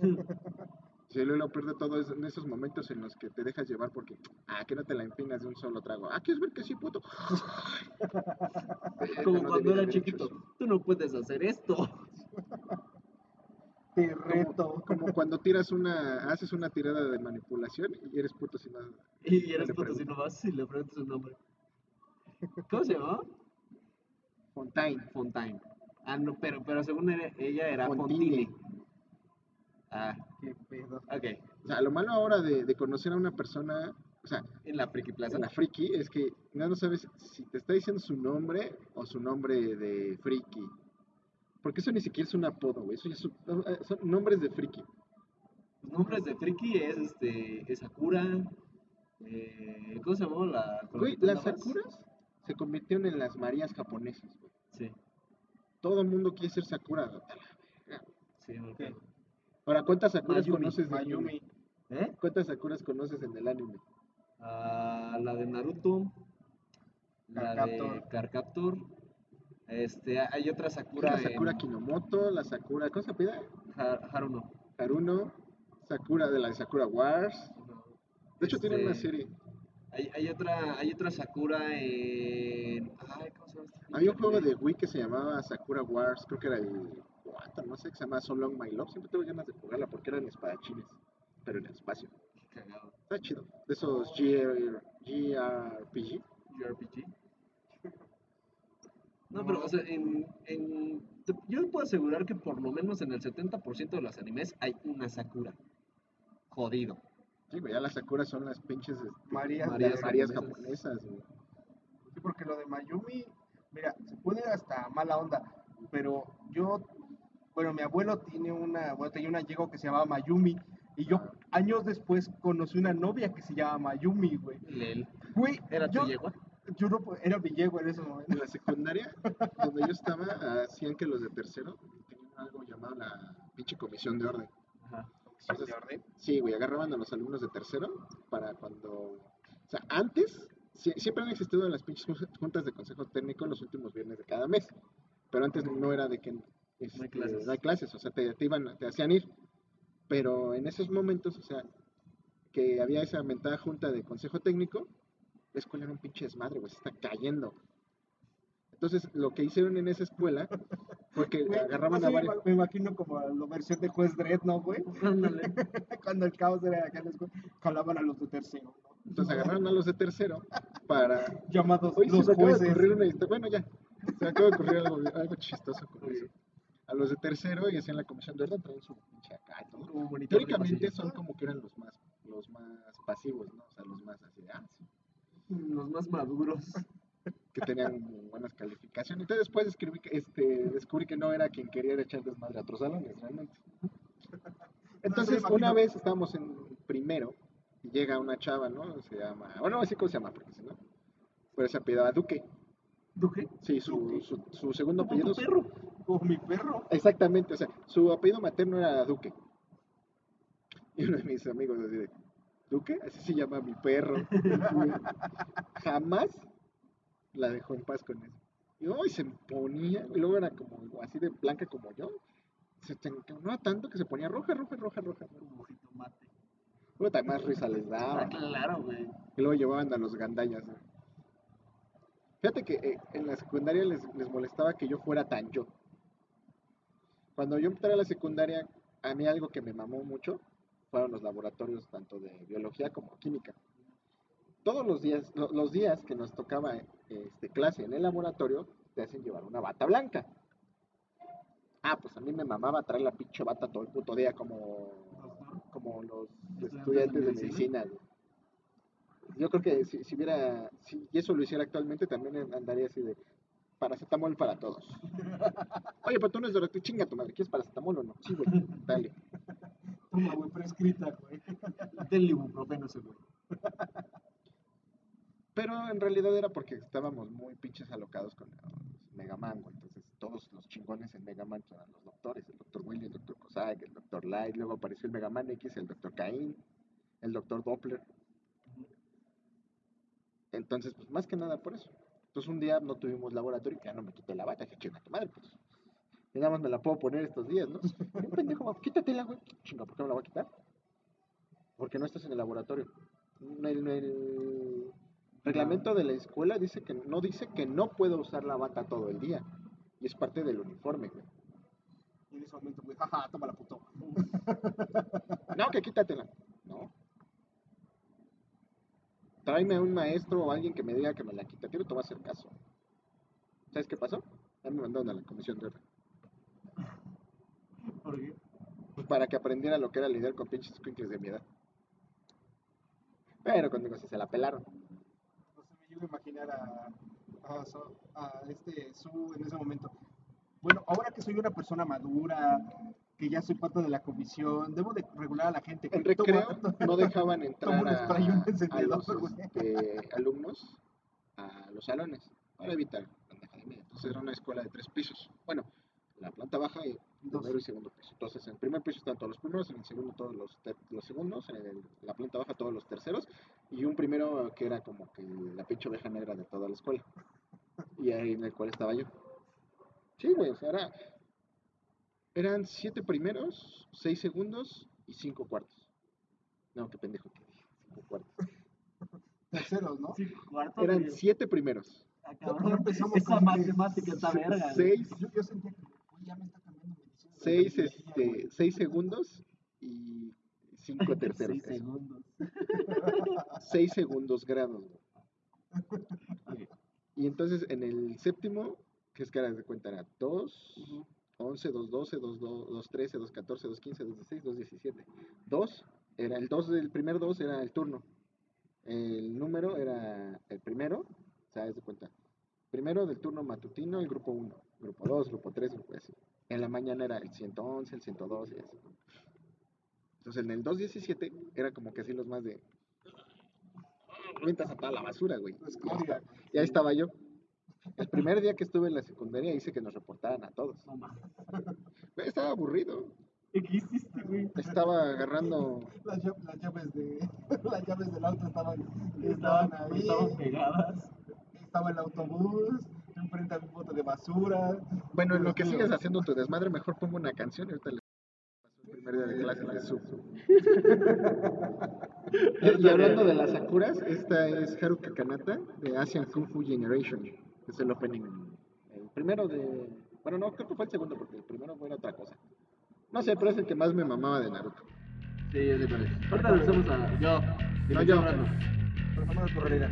Sí, lo, lo peor de todo es en esos momentos en los que te dejas llevar porque, ah, que no te la empinas de un solo trago. Ah, ¿quieres ver que sí, puto? Como No cuando era chiquito. Tú no puedes hacer esto. Te reto. Como cuando tiras una, haces una tirada de manipulación y eres puto sin nada. Y eres puto si no vas y le preguntas su nombre. ¿Cómo se llamaba? Fontaine. Fontaine. Ah, no, pero, pero según ella era Fontine. Fontine. Ah, Qué pedo. ok. O sea, lo malo ahora de, de conocer a una persona, o sea, En la Friki Plaza. en la friki, es que no, no sabes si te está diciendo su nombre o su nombre de friki. Porque eso ni siquiera es un apodo, güey. Eso ya es un- eh, son nombres de friki. Los nombres de Friki es este. Es Sakura. Eh, ¿Cómo se llamaba la. Güey, las sakuras se convirtieron en las marías japonesas, güey. Sí, Todo el mundo quiere ser sakura. sí, acuerdo. Ahora, ¿cuántas sakuras Mayumi, conoces del Mayumi. ¿Eh? ¿Cuántas sakuras conoces en el anime? Ah, la de Naruto. La de Carcaptor. Carcaptor. Este, hay otra Sakura. la Sakura en Kinomoto, la Sakura, ¿cómo se? Ha- Haruno. Haruno, Sakura de la de Sakura Wars. De hecho, tiene Este, una serie. Hay, hay otra, hay otra Sakura en. Ay, ¿cómo se llama este Había un juego de? Wii que se llamaba Sakura Wars, creo que era el 4, no sé, que se llamaba So Long My Love. Siempre tuve ganas de jugarla porque eran espadachines, pero en el espacio. Cagado. Está chido. De esos GR, GRPG. JRPG. No, pero, o sea, en, en, te- yo puedo asegurar que por lo menos en el 70% de los animes hay una Sakura. Jodido. Sí, güey, ya las Sakuras son las pinches este, Marías, Marías Marías japonesas. japonesas, güey. Sí, porque lo de Mayumi, mira, se puede ir hasta mala onda, pero yo, bueno, mi abuelo tiene una, bueno, tenía una yegua que se llamaba Mayumi, y yo años después conocí una novia que se llama Mayumi, güey. Lel. Güey, ¿Era yo, tu yegua? Yo no, era mi yegua en ese En momento. la secundaria, donde yo estaba, hacían que los de tercero tenían algo llamado la pinche comisión de orden. Ajá. Entonces, Sí, güey, agarraban a los alumnos de tercero para cuando... O sea, antes sie- siempre han existido las pinches jun- juntas de consejo técnico los últimos viernes de cada mes, pero antes no era de que este, hay clases. hay clases, o sea, te, te iban, te hacían ir. Pero en esos momentos, o sea, que había esa mentada junta de consejo técnico, la escuela era un pinche desmadre, güey, se está cayendo. Entonces, lo que hicieron en esa escuela fue que agarraban no a varios... Me imagino como la versión de Juez Dredd, ¿no, güey? Cuando el caos era acá en la escuela, jalaban a los de tercero, ¿no? Entonces agarraron a los de tercero para... Llamados se los acaba de jueces. ocurrir una. Bueno, ya. Se me acaba de ocurrir algo, algo chistoso con eso. A los de tercero y hacían la comisión de orden, traen su pinche acá y todo. Como pasillo. son como que eran los más, los más pasivos, ¿no? O sea, los más así de, ah, sí, Los más maduros. que tenían buenas calificaciones. Entonces después descubrí que, este, descubrí que no era quien quería echar desmadre a otros salones, realmente. Entonces, una vez estábamos en primero y llega una chava, ¿no? Se llama, bueno, no sé cómo se llama, porque si no, pero se apellidaba Duque. ¿Duque? Sí, su, su, su segundo Como tu apellido. perro. Como mi perro. Exactamente, o sea, su apellido materno era Duque. Y uno de mis amigos así de, ¿Duque? Así se llama mi perro. Jamás la dejó en paz con eso. Y hoy se ponía, y luego era como así de blanca como yo. Se no tanto que se ponía roja, roja, roja, roja. Como jitomate. Puta, más risa les daba. Ah, claro, güey. Y luego llevaban a los gandallas. ¿no? Fíjate que eh, en la secundaria les, les molestaba que yo fuera tan yo. Cuando yo entré a la secundaria, a mí algo que me mamó mucho fueron los laboratorios tanto de biología como química. Todos los días, lo- los días que nos tocaba este, clase en el laboratorio, te hacen llevar una bata blanca. Ah, pues a mí me mamaba traer la pinche bata todo el puto día como, como los estudiantes de medicina. Yo creo que si, si hubiera, si eso lo hiciera actualmente, también andaría así de paracetamol para todos. Oye, pero tú no es Dorothy, chinga tu madre, ¿quieres paracetamol o no? Sí, güey, dale. Toma, güey, prescrita, güey. Del ibuprofeno ese, güey. Pero en realidad era porque estábamos muy pinches alocados con los Megaman, güey. Entonces todos los chingones en Megaman eran los doctores, el doctor Willy, el doctor Cossack, el doctor Light, luego apareció el Megaman X, el doctor Caín, el doctor Doppler. Entonces, pues más que nada por eso. Entonces un día no tuvimos laboratorio y ya no me quité la bata, que chinga tu madre, pues. Y nada más me la puedo poner estos días, ¿no? Un pendejo, quítatela, güey. Chinga, ¿por qué me la voy a quitar? Porque no estás en el laboratorio. En el, el reglamento de la escuela dice que no dice que no puedo usar la bata todo el día. Y es parte del uniforme, güey. Y en ese momento, güey, jaja, toma la puto. No, que quítatela. No. Tráeme a un maestro o alguien que me diga que me la quita. Quiero te voy a hacer caso. ¿Sabes qué pasó? Ya me mandaron a la comisión de orden. ¿Por qué? Pues para que aprendiera lo que era lidiar con pinches squinkles de mi edad. Pero conmigo sí se la pelaron. No sé, me llego a imaginar a, a, a este Su en ese momento. Bueno, ahora que soy una persona madura, que ya soy parte de la comisión, debo de regular a la gente. En toma- recreo no dejaban entrar un a, a los este, alumnos a los salones para evitar. Entonces era una escuela de tres pisos. Bueno, la planta baja y primero y segundo piso. Entonces en el primer piso están todos los primeros, en el segundo todos los, los segundos, en el- la planta baja todos los terceros y un primero que era como que la pinche oveja negra de toda la escuela. Y ahí en el cual estaba yo. Sí, güey, o sea, era, eran siete primeros, seis segundos y cinco cuartos. No, qué pendejo que dije, cinco cuartos. terceros, ¿no? Sí, cuarto. Eran güey. siete primeros, Ah, Ya cabrón. empezamos Esa con- matemática está verga. güey. seis, Yo, yo sentía que, güey, ya me está cambiando medicina. de seis, biología, este, güey. seis segundos y cinco terceros. Seis segundos. Seis segundos grados. güey. Y entonces en el séptimo, que es que ahora de cuenta era 2, 11, 2, 12, 2, 2, 13, 2, 14, 2, 15, 2, 16, 2, 17. 2, era el 2 del primer 2 era el turno. El número era el primero, o sea, es de cuenta. Primero del turno matutino, el grupo 1, grupo 2, grupo 3, grupo así. En la mañana era el 111, el 112 y así. Entonces en el 217 era como que así los más de... Mientras a toda la basura, güey. Pues, Y ahí estaba yo. El primer día que estuve en la secundaria hice que nos reportaran a todos. No mames. Estaba aburrido. ¿Qué hiciste, güey? Estaba agarrando. las, lla- las llaves de las llaves del auto estaban, estaban Estaban, ahí. estaban pegadas. Estaba el autobús, enfrente había un bote de basura. Bueno, en lo que Dios sigues haciendo tu desmadre, mejor pongo una canción y ahorita paso el primer día de clase de su. Y hablando de las Sakuras, esta es Haruka Kanata de Asian Kung Fu Generation. Es el opening primero de. Bueno, no, creo que fue el segundo porque el primero fue otra cosa. No sé, pero es el que más me mamaba de Naruto. Sí, ya sé cuál es. Ahorita lo hacemos a. Yo. No, yo. Programando tu realidad.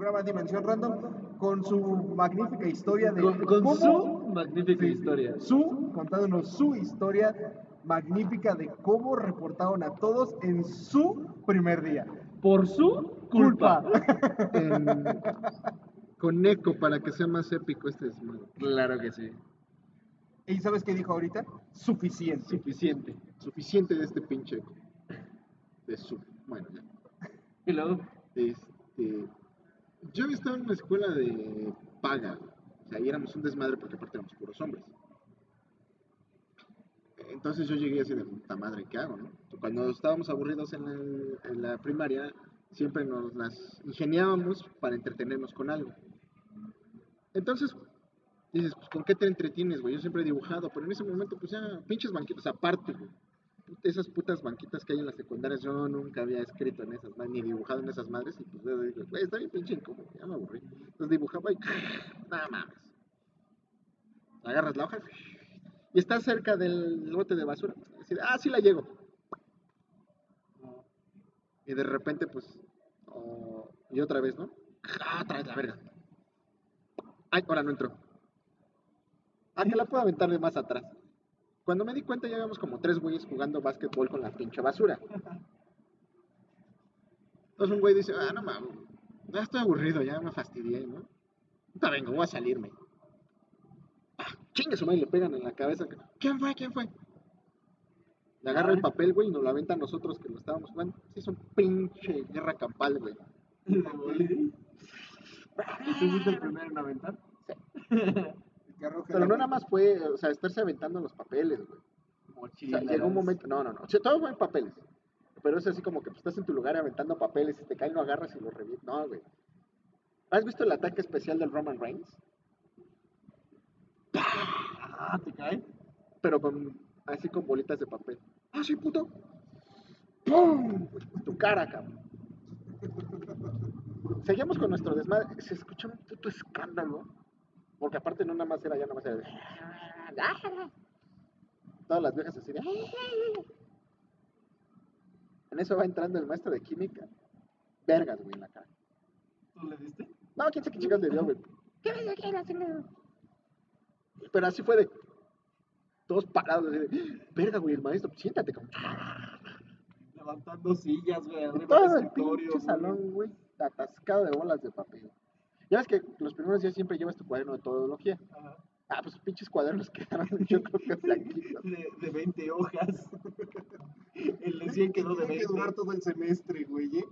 Programa Dimensión Random con su magnífica historia de Con, con cómo- su magnífica Sí, historia. Su, contándonos su historia magnífica de cómo reportaron a todos en su primer día. Por su culpa. En- con eco para que sea más épico este desmadre. Claro que sí. ¿Y sabes qué dijo ahorita? Suficiente. Suficiente. Suficiente de este pinche eco. De su. Bueno, ya. Y luego, Este, yo estado en una escuela de paga, o sea, ahí éramos un desmadre porque aparte éramos puros hombres. Entonces yo llegué así de puta madre, ¿qué hago? No? Cuando estábamos aburridos en, el- en la primaria, siempre nos las ingeniábamos para entretenernos con algo. Entonces, Dices, pues, ¿con qué te entretienes, güey? Yo siempre he dibujado, pero en ese momento, pues ya, pinches banquitas aparte, güey. Esas putas banquitas que hay en las secundarias, yo nunca había escrito en esas, ni dibujado en esas madres, y pues digo, güey, está bien pinche incómodo, ya me aburrí. Entonces dibujaba y, nada mames. Agarras la hoja y está cerca del bote de basura. Así ah, sí la llego. Y de repente, pues, oh, y otra vez, ¿no? Ah, otra vez la verga. Ay, ahora no entró. Ah, que la puedo aventar de más atrás. Cuando me di cuenta ya habíamos como tres güeyes jugando básquetbol con la pinche basura. Entonces un güey dice, ah, no mames, ya estoy aburrido, ya me fastidié, ¿no? Ahorita vengo, voy a salirme. Ah, chingue su madre, le pegan en la cabeza. ¿Quién fue? ¿Quién fue? Le agarra el papel, güey, y nos lo aventa a nosotros que lo estábamos jugando. Sí, es un pinche guerra campal, güey. ¿Y tú fuiste el primero en aventar? Pero no nada más fue, o sea, estarse aventando los papeles, güey. O sea, llegó un momento, no, no, no, o sea, todo fue en papeles. Pero es así como que pues, estás en tu lugar aventando papeles y te caen, lo agarras y lo revientas. No, güey. ¿Has visto el ataque especial del Roman Reigns? Ah, ¿te cae? Pero con, así con bolitas de papel. Ah, sí, puto. ¡Pum! Tu cara, cabrón. Seguimos con nuestro desmadre. Se escuchó un puto escándalo. Porque aparte no nada más era, ya nada más era de... Todas las viejas así de... En eso va entrando el maestro de química. Vergas, güey, en la cara. ¿Tú le diste? No, quién sabe qué chicas le dio, güey. Pero así fue de... Todos parados, así de... Verga, güey, el maestro, siéntate, cabrón. Levantando sillas, güey, arriba Todo del el escritorio. salón, güey, atascado de bolas de papel. Ya ves que los primeros días siempre llevas tu cuaderno de todología. Ajá. Ah, pues pinches cuadernos quedaron, yo creo que blanquitos. De, de 20 hojas. El de 100 quedó de Tiene que 20. durar todo el semestre, güey, ¿eh?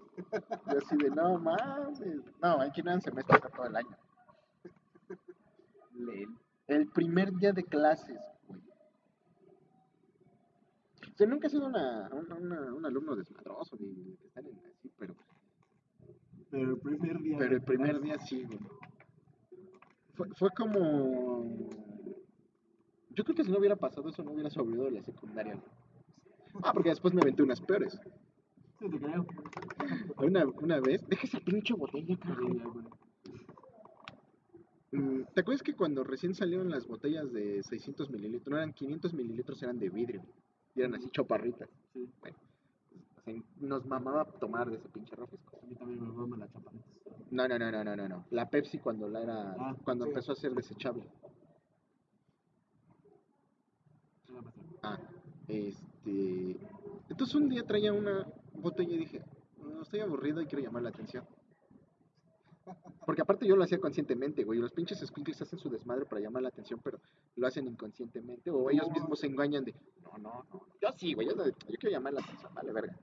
Y así de, no mames. No, aquí no dan semestre está todo el año. Lel. El primer día de clases, güey. O sea, nunca he sido una, una, una- un alumno desmadroso, ni ni que están en así, pero, Pero el primer día. pero el primer día sí, güey. Fue, fue como... Yo creo que si no hubiera pasado eso, no hubiera sobrevivido de la secundaria. güey. Ah, porque después me aventé unas peores. Sí, te creo. Una, una vez, deja esa pinche botella, cabrón. Mm, ¿Te acuerdas que cuando recién salieron las botellas de 600 mililitros, no eran 500 mililitros, eran de vidrio? Y eran así choparritas. Sí. Bueno, nos mamaba tomar de ese pinche refresco. A mí también me mama la chaparrita. No, no, no, no, no, no, no. La Pepsi cuando la era, Ah, cuando sí. empezó a ser desechable. Ah, este. Entonces un día traía una botella y dije, no, estoy aburrido y quiero llamar la atención. Porque aparte yo lo hacía conscientemente, güey. Los pinches squinkles hacen su desmadre para llamar la atención, pero lo hacen inconscientemente. O ellos mismos se engañan de, no, no, no. Yo sí, güey. Yo quiero llamar la atención, vale, verga.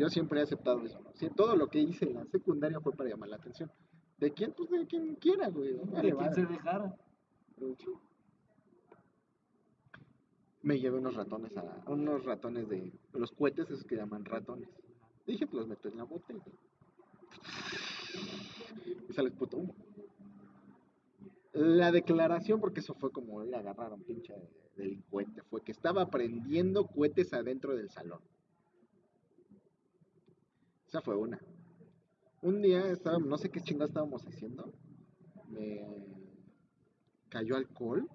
Yo siempre he aceptado eso. ¿no? Sí, todo lo que hice en la secundaria fue para llamar la atención. ¿De quién? Pues de quien quiera, güey. Vale, ¿De quién madre. se dejara? me llevé unos ratones a unos ratones de los cohetes esos que llaman ratones dije pues los meto en la botella y sale puto humo la declaración porque eso fue como ir a agarrar a un pinche delincuente fue que estaba prendiendo cohetes adentro del salón esa fue una un día estábamos no sé qué chingados estábamos haciendo me cayó alcohol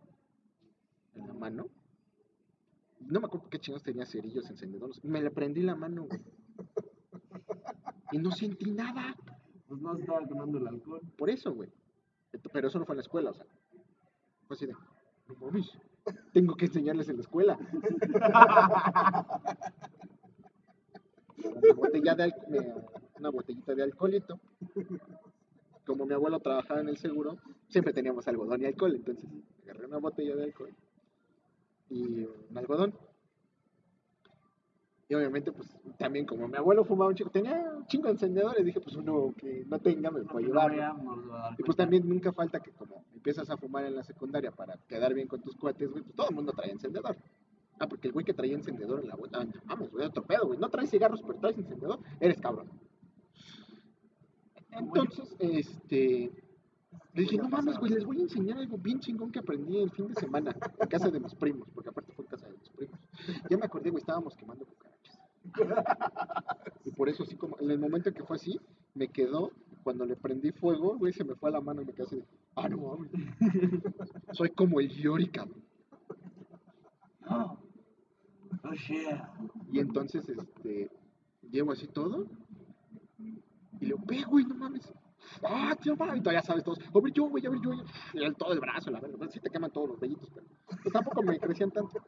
en la mano no me acuerdo qué chingados tenía cerillos encendedores. Me le prendí la mano, güey. Y no sentí nada. Pues no estaba quemando el alcohol. Por eso, güey. Pero eso no fue en la escuela, o sea. Fue así de, no mames, tengo que enseñarles en la escuela. Una botella de una botellita de alcoholito. Como mi abuelo trabajaba en el seguro, siempre teníamos algodón y alcohol, entonces agarré una botella de alcohol y un algodón. Y obviamente, pues también como mi abuelo fumaba un chico, tenía un chingo de encendedores, dije, pues uno que no tenga me puede llevar. Y pues también nunca falta que como empiezas a fumar en la secundaria para quedar bien con tus cuates, güey, pues todo el mundo trae encendedor. Ah, porque el güey que traía encendedor en la bolsa, ah, vamos, güey, otro pedo, güey, no traes cigarros, pero traes encendedor, eres cabrón. Entonces, este, Le dije, no mames, güey, les voy a enseñar algo bien chingón que aprendí el fin de semana en casa de mis primos, porque aparte fue en casa de mis primos. Ya me acordé, güey, estábamos quemando cucarachas. Y por eso, así como, en el momento que fue así, me quedó, cuando le prendí fuego, güey, se me fue a la mano y me quedé así de, ah, no mames. Soy como el Yori, cabrón. Oh, oh. Y entonces, este, llevo así todo. Y le digo, ve, güey, no mames. Ah, tío, va. Y todavía sabes todos. A ver yo, güey, a ver yo. Y él todo el brazo, la verdad. Sí te queman todos los vellitos, pero pues, tampoco me crecían tanto.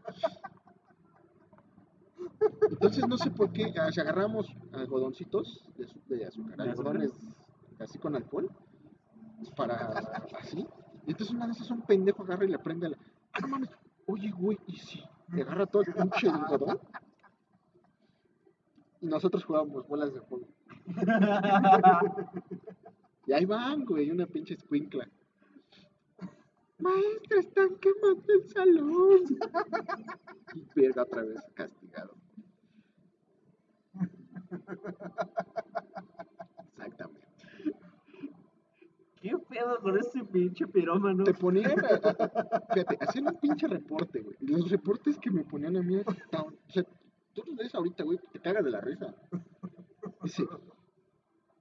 Entonces, no sé por qué. Si agarramos algodoncitos de, azúcar, ¿De algodones así con alcohol, para así. Y entonces, una de esas, un pendejo agarra y le prende la. Ah, no mames. Oye, güey, ¿y si le agarra todo el pinche algodón? Y nosotros jugábamos bolas de fuego. Y ahí van, güey, una pinche escuincla. Maestra, están quemando el salón. Y verga otra vez castigado. Exactamente. ¿Qué pedo con ese pinche pirómano? Te ponían, fíjate, hacían un pinche reporte, güey. Los reportes que me ponían a mí, o sea, tú los ves ahorita, güey, te cagas de la risa. Dice,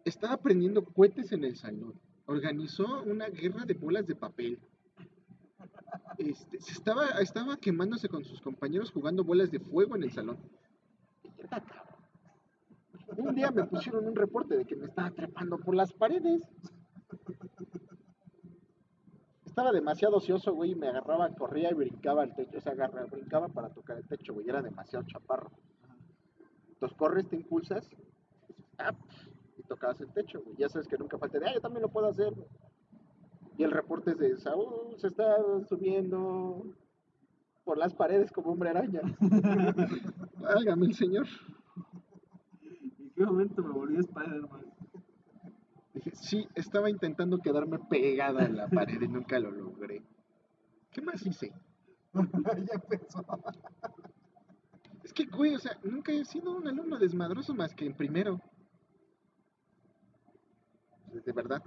estaba prendiendo cohetes en el salón. Organizó una guerra de bolas de papel. Este, se estaba, estaba quemándose con sus compañeros jugando bolas de fuego en el salón. Un día me pusieron un reporte de que me estaba trepando por las paredes. Estaba demasiado ocioso, güey, y me agarraba, corría y brincaba al techo. O sea, agarraba, brincaba para tocar el techo, güey, era demasiado chaparro. Entonces corres, te impulsas, y tocabas el techo, güey. Ya sabes que nunca falta de, ah, yo también lo puedo hacer. güey". Y el reporte es de, Saúl se está subiendo por las paredes como hombre araña. Válgame el señor. ¿En qué momento me volví Spider-Man? Dije, sí, estaba intentando quedarme pegada en la pared y nunca lo logré. ¿Qué más hice? ya empezó. Es que, güey, o sea, nunca he sido un alumno desmadroso más que en primero. De verdad.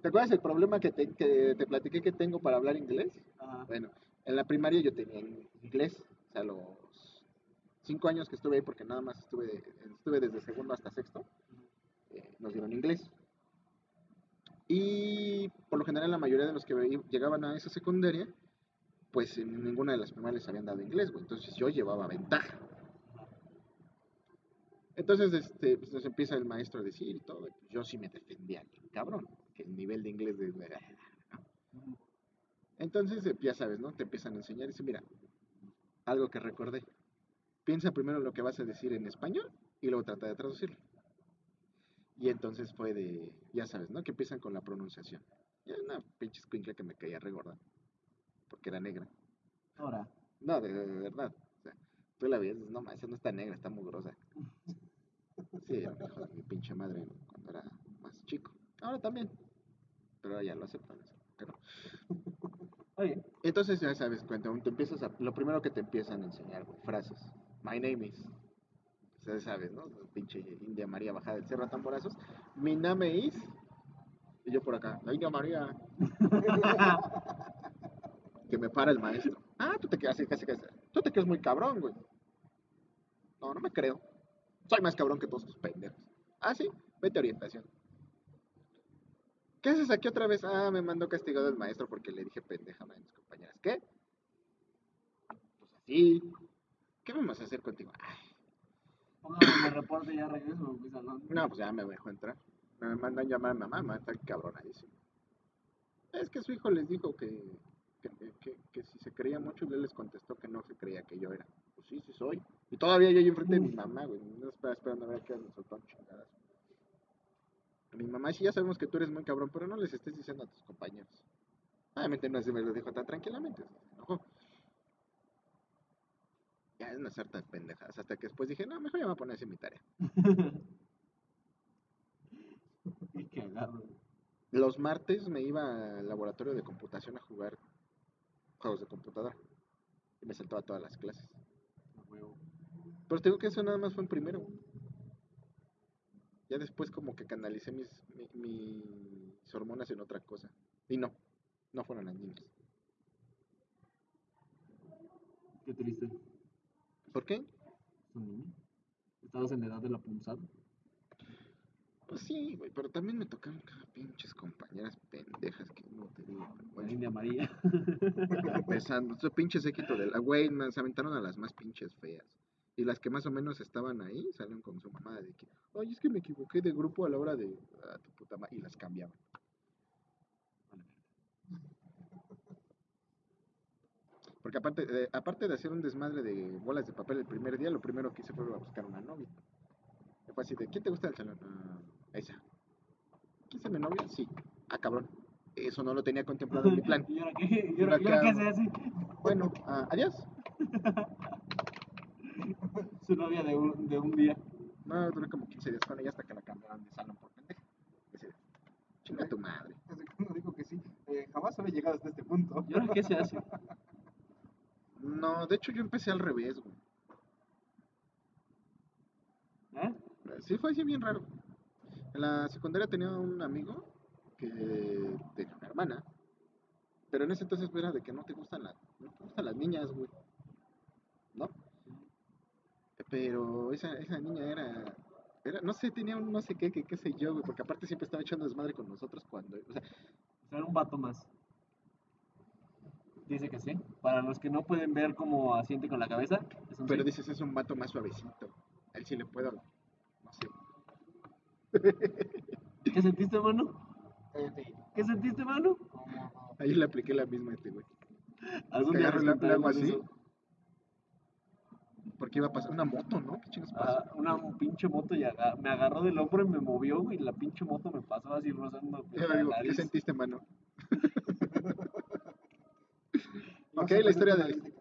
¿Te acuerdas el problema que te, que te platiqué que tengo para hablar inglés? Ajá. Bueno, en la primaria yo tenía in- inglés, o sea, los cinco años que estuve ahí, porque nada más estuve, estuve desde segundo hasta sexto, eh, nos dieron inglés. Y por lo general la mayoría de los que llegaban a esa secundaria, pues en ninguna de las primarias les habían dado inglés, güey. Entonces yo llevaba ventaja. Entonces, este, pues nos empieza el maestro a decir y todo. y yo sí me defendía, cabrón, que el nivel de inglés de... Entonces, eh, ya sabes, ¿no? Te empiezan a enseñar y dice, mira, algo que recordé. Piensa primero lo que vas a decir en español y luego trata de traducirlo. Y entonces fue de, ya sabes, ¿no? Que empiezan con la pronunciación. Y era una pinche escuincla que me caía regorda, porque era negra. Ahora. No, de, de verdad. O sea, tú la ves, no, esa no está negra, está mugrosa. Sí, era un hijo de mi pinche madre cuando era más chico. Ahora también. Pero ahora ya lo aceptan. Pero Oye, entonces ya sabes, cuando te empiezas a, lo primero que te empiezan a enseñar, güey, frases. My name is. O sea, sabes, ¿no? Pinche India María bajada del cerro a tamborazos. Mi name is. Y yo por acá, la India María. que me para el maestro. Ah, tú te quedas así, casi, casi. Tú te quedas muy cabrón, güey. No, no me creo. Soy más cabrón que todos tus pendejos. Ah, sí, vete a orientación. ¿Qué haces aquí otra vez? Ah, me mandó castigado el maestro porque le dije pendeja a mis compañeras. ¿Qué? Pues así. ¿Qué vamos a hacer contigo? Ay, póngame mi reporte y ya regreso a no, pues ya me dejó entrar. Me mandan llamar a mamá, mamá está cabronadísimo. Es que su hijo les dijo que, que, que- que si se creía mucho, y él les contestó que no se creía que yo era. Pues sí, sí soy. Y todavía yo ahí enfrente de mi mamá, güey. No estaba esperando a ver qué me soltó un chingadas. Mi mamá, sí, ya sabemos que tú eres muy cabrón, pero no les estés diciendo a tus compañeros. Obviamente no se me lo dijo tan tranquilamente. se enojó. Es una sarta de pendejadas. Hasta que después dije, no, mejor ya me voy a poner a hacer mi tarea. Qué cagado. Los martes me iba al laboratorio de computación a jugar juegos de computadora. Y me saltaba todas las clases. Pero te digo que eso nada más fue en primero. Ya después como que canalicé mis, mi- mis hormonas en otra cosa. Y no, no fueron las niñas. Qué triste. ¿Por qué? Estabas en edad de la punzada. Pues sí, güey, pero también me tocaron cada pinches compañeras pendejas que no te digo. La Bueno, India María. empezando, este pinche séquito de la güey, se aventaron a las más pinches feas. Y las que más o menos estaban ahí salieron con su mamá de que, oye, es que me equivoqué de grupo a la hora de. Ah, tu puta madre. Y las cambiaban. Porque aparte de, aparte de hacer un desmadre de bolas de papel el primer día, lo primero que hice fue a buscar una novia. Y Fue así de, ¿quién te gusta del salón? "Ah, esa. ¿Quién es mi novia? Sí. Ah, cabrón. Eso no lo tenía contemplado en mi plan. ¿Y ahora qué? ¿Y ahora, y ahora qué se hace? Bueno, ah, adiós. Su novia de un, de un día. No, duré como 15 días con ella hasta que la cambiaron de salón por pendeja. Chinga tu madre. Desde cuando dijo que sí, eh, jamás había llegado hasta este punto. ¿Y ahora qué se hace? No, de hecho yo empecé al revés, güey. ¿Eh? Sí, fue así bien raro. En la secundaria tenía un amigo que tenía una hermana. Pero en ese entonces era de que no te gustan las, no te gustan las niñas, güey. ¿No? Pero esa, esa niña era, era, no sé, tenía un no sé qué, qué, qué sé yo, güey, porque aparte siempre estaba echando desmadre con nosotros cuando, O sea, era un vato más. Dice que sí. Para los que no pueden ver cómo asiente con la cabeza, es un pero sí. dices es un vato más suavecito. A él sí le puedo, no sé. ¿Qué sentiste, mano? Cállate. ¿Qué sentiste, mano? Ahí le apliqué la misma a este güey. Algún día hago así. eso. Porque iba a pasar una moto, ¿no? ¿Qué chingas pasó? Ah, una pinche moto y aga- me agarró del hombro y me movió, güey, y la pinche moto me pasó así rozando Yo la digo, ¿Qué sentiste, mano? Ok, la historia de, este-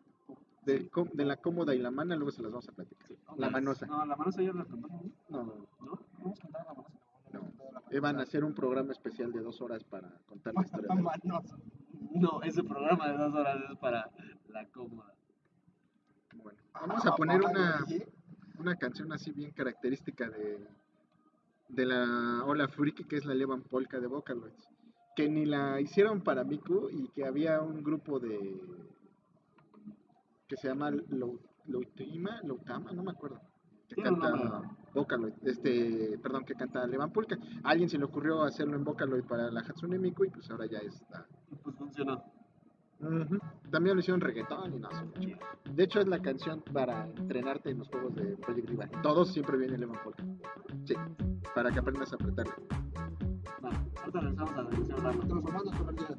de, com- de la cómoda y la mana, luego se las vamos a platicar. La manosa. No, la manosa ya la contamos, No, ¿no? ¿No? Vamos a contar la manosa. no. Iban a hacer un programa especial de dos horas para contar la historia. La de- manosa. No, ese programa de dos horas es para la cómoda. Bueno, vamos a poner una, una canción así bien característica de, de la Ola Friki, que es la Levan Polka de Vocaloids. Que ni la hicieron para Miku y que había un grupo de. que se llama Lou- Loutama, no me acuerdo. Que canta. Vocaloid, este, perdón, que canta Levan Polka. A alguien se le ocurrió hacerlo en Vocaloid para la Hatsune Miku y pues ahora ya está. Pues funcionó. También lo hicieron reggaetón y no sé. De hecho, es la canción para entrenarte en los juegos de Project Diva. Todos siempre vienen Levan Polka. Sí, para que aprendas a apretarlo. Bueno, ahorita regresamos a la sección random. transformando con el día.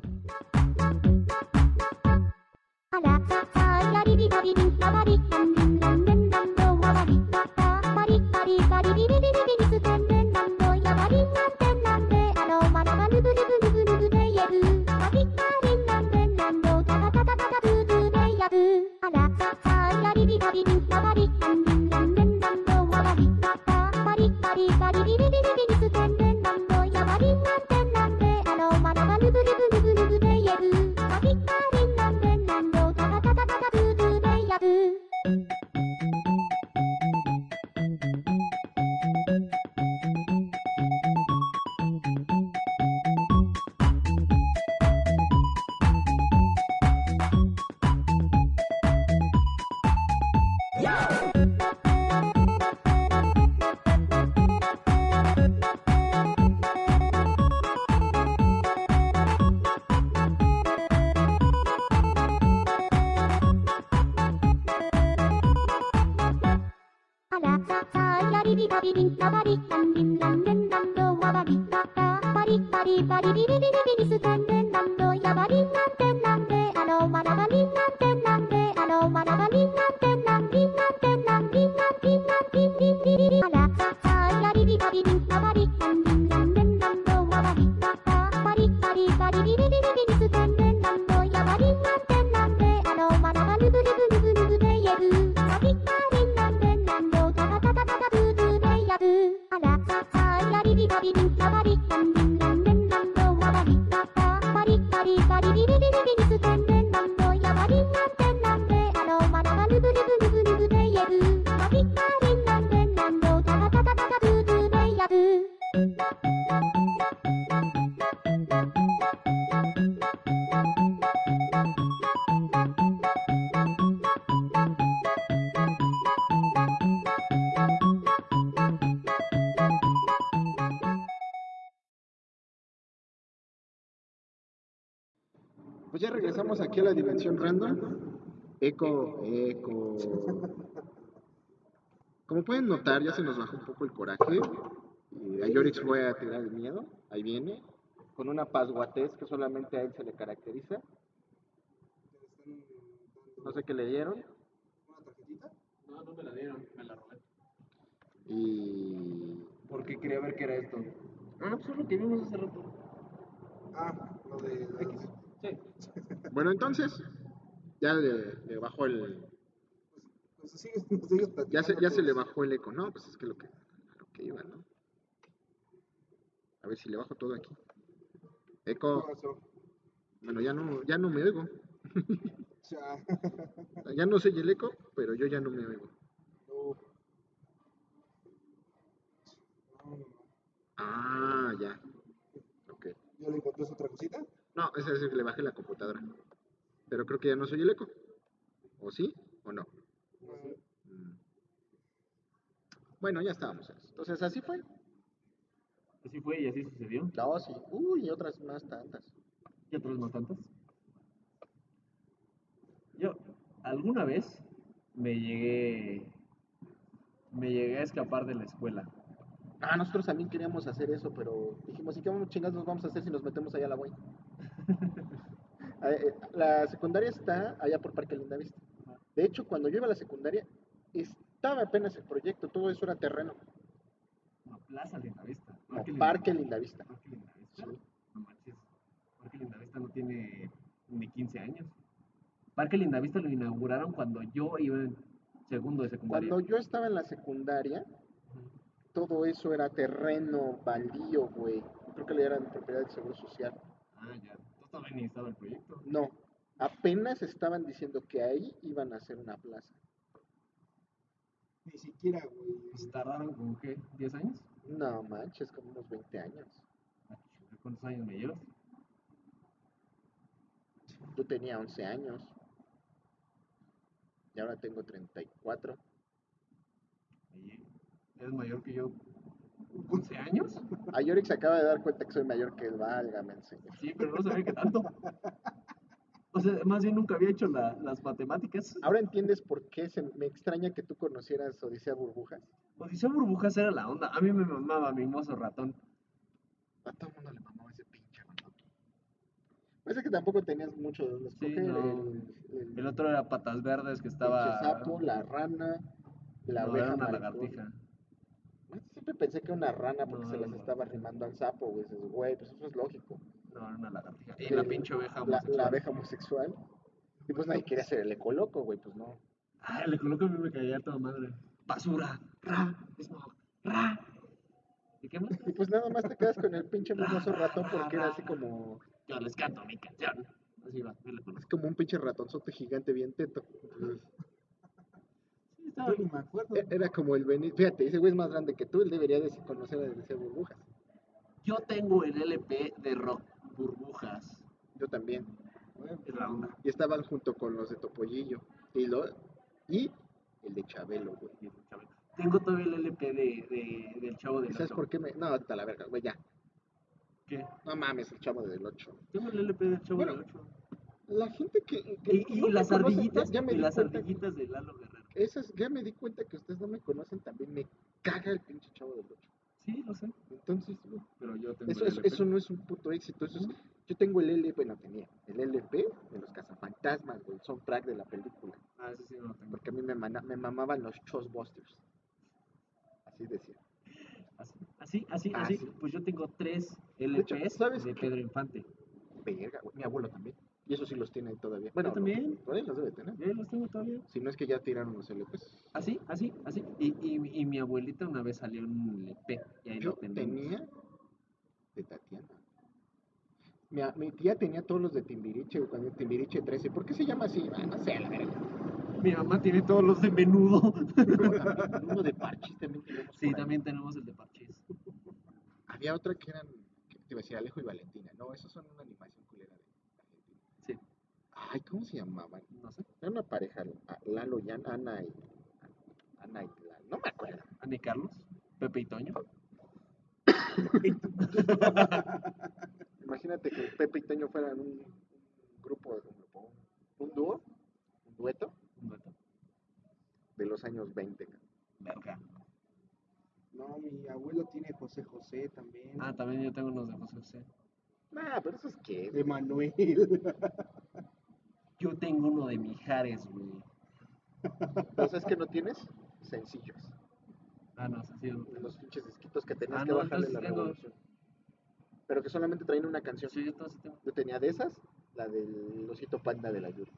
Regresamos aquí a la dimensión random. Eco, eco. Como pueden notar, ya se nos bajó un poco el coraje. Y a Yorix fue a tirar el miedo. Ahí viene. Con una pasguatez que solamente a él se le caracteriza. No sé qué le dieron. ¿Una tarjetita? No, no me la dieron, me la robé. Y. Porque quería ver qué era esto. Ah, pues es lo que vimos hace rato. Ah, lo de X. Sí. Bueno, entonces. Ya le, le bajó el. Pues sigue Ya se, ya se le bajó el eco. No, pues es que lo que, lo que iba, ¿no? A ver si le bajo todo aquí. pues. Eco. Bueno, ya no, ya no me oigo. Ya. No sé el eco, pero yo ya no me oigo. Ah, ya. Ok. ¿Ya le encontré otra cosita? No, es que le bajé la computadora. Pero creo que ya no soy el eco. ¿O sí? ¿O no? Mm. Bueno, ya estábamos. Entonces, así fue. Así fue y así sucedió. No, sí. Uy, y otras más tantas. ¿Y otras no tantas? Yo, alguna vez me llegué. Me llegué a escapar de la escuela. Ah, nosotros también queríamos hacer eso, pero dijimos, ¿y qué vamos chingados nos vamos a hacer si nos metemos allá a la Boy? la secundaria está allá por Parque Lindavista. De hecho, cuando yo iba a la secundaria, estaba apenas el proyecto, todo eso era terreno. No, Plaza Lindavista. No, Parque Parque Lindavista. Parque Lindavista. Sí. No manches. Parque Lindavista no tiene ni 15 años. Parque Lindavista lo inauguraron cuando yo iba en segundo de secundaria. Cuando yo estaba en la secundaria, todo eso era terreno baldío, güey. Creo que le eran propiedad del Seguro Social. Ah, ya. El proyecto. No, apenas estaban diciendo que ahí iban a hacer una plaza. Ni siquiera, güey. Pues tardaron como qué, 10 años. No manches, como unos 20 años. Ah, ¿Cuántos años me llevas? Yo tenía 11 años. Y ahora tengo 34. Oye, ¿eres mayor que yo? ¿11 años? A Yorick se acaba de dar cuenta que soy mayor que él, válgame el señor. Sí, pero no sabía que tanto. O sea, más bien nunca había hecho la- las matemáticas. Ahora entiendes por qué se, me extraña que tú conocieras Odisea Burbujas. Odisea Burbujas era la onda. A mí me mamaba mi mozo ratón. A todo el mundo le mamaba ese pinche ratón. Parece que tampoco tenías mucho de dónde Sí, escoger. no. El, el El otro era Patas Verdes, que estaba... sapo, la rana, la no, abeja era una maricón. lagartija. Siempre pensé que era una rana porque No, se las estaba lagartija. rimando al sapo, güey. Dices, güey, pues eso es lógico. No, era una lagartija. Y la pinche oveja La, homosexual. la abeja homosexual. Y pues nadie quería ser el ecoloco, güey, pues no. Ah, le coloco a mí me caía toda madre. Basura, ra, smog, ra. ¿Y qué más? Y pues nada más te quedas con el pinche hermoso ratón porque era así como, Yo les canto mi canción. Así va, yo le conozco. es como un pinche ratonzote gigante bien teto. estaba Yo ni me acuerdo. era como el Benito. Fíjate, ese güey es más grande que tú, él debería de conocer a Odisea Burbujas. Yo tengo el LP de rock burbujas. Yo también. Es la onda. Y estaban junto con los de Topollillo. Y, lo, y el de Chabelo, güey. Y el Chabelo. Tengo todavía el LP de, de- del chavo ¿Y del sabes 8. por qué me.? No, hasta la verga, güey, ya. ¿Qué? No mames, el chavo del 8. Tengo el LP del chavo Bueno, del 8. La gente que. que Y, y no me las conoce, ardillitas, ya- ya me y las cuenta- ardillitas de Lalo Guerrero. Esas, ya me di cuenta que ustedes no me conocen también. Me caga el pinche chavo del 8. Sí, lo sé. Entonces, Pero yo tengo eso, el eso, LP. eso no es un puto éxito. Eso es, yo tengo el LP, bueno, tenía el LP de los cazafantasmas, güey, el soundtrack de la película. Ah, ese sí no lo tengo. Porque a mí me, mana- me mamaban los Chosbusters. Así decía. Así, así, así, Ah, así. sí. Pues yo tengo tres hecho, LPs ¿sabes de qué? Pedro Infante. Verga, güey. Mi abuelo también. Y eso sí los tiene todavía. Bueno, también. Todavía los debe tener. Yo los tengo todavía. Si no es que ya tiraron los LPs. Así, así, así. Y, y, y mi abuelita una vez salió un LP. Y ahí Yo lo tenemos. tenía de Tatiana. Mi, mi tía tenía todos los de Timbiriche, cuando Timbiriche 13. ¿Por qué se llama así? Ah, no sé, la verga. Mi mamá tiene todos los de menudo. Uno de Parchis también teníamos Sí, también tenemos el de Parchís. Había otra que eran, que te iba a decir Alejo y Valentina. No, esos son una animación culera de Argentina. Sí, Ay, ¿cómo se llamaban? no sé. Era una pareja, a- Lalo y Ana, Ana y... Ana y Lalo. No me acuerdo. Ana y Carlos, Pepe y Toño. Imagínate que Pepe y Toño fueran un, un grupo, un, grupo, un dúo, un dueto Un dueto. de los años 20. cabrón. Verga. No, mi abuelo tiene José José también. Ah, también yo tengo unos de José José. Nah, pero eso es que, güey. Emanuel. Yo tengo uno de Mijares, güey. ¿No sabes que no tienes? Sencillos. Ah, no. De los pinches disquitos que tenías Ah, que no, bajarle entonces la tengo- revolución. Pero que solamente traían una canción. Sí, yo sí tengo. Yo tenía de esas, la del osito panda de la Yuri.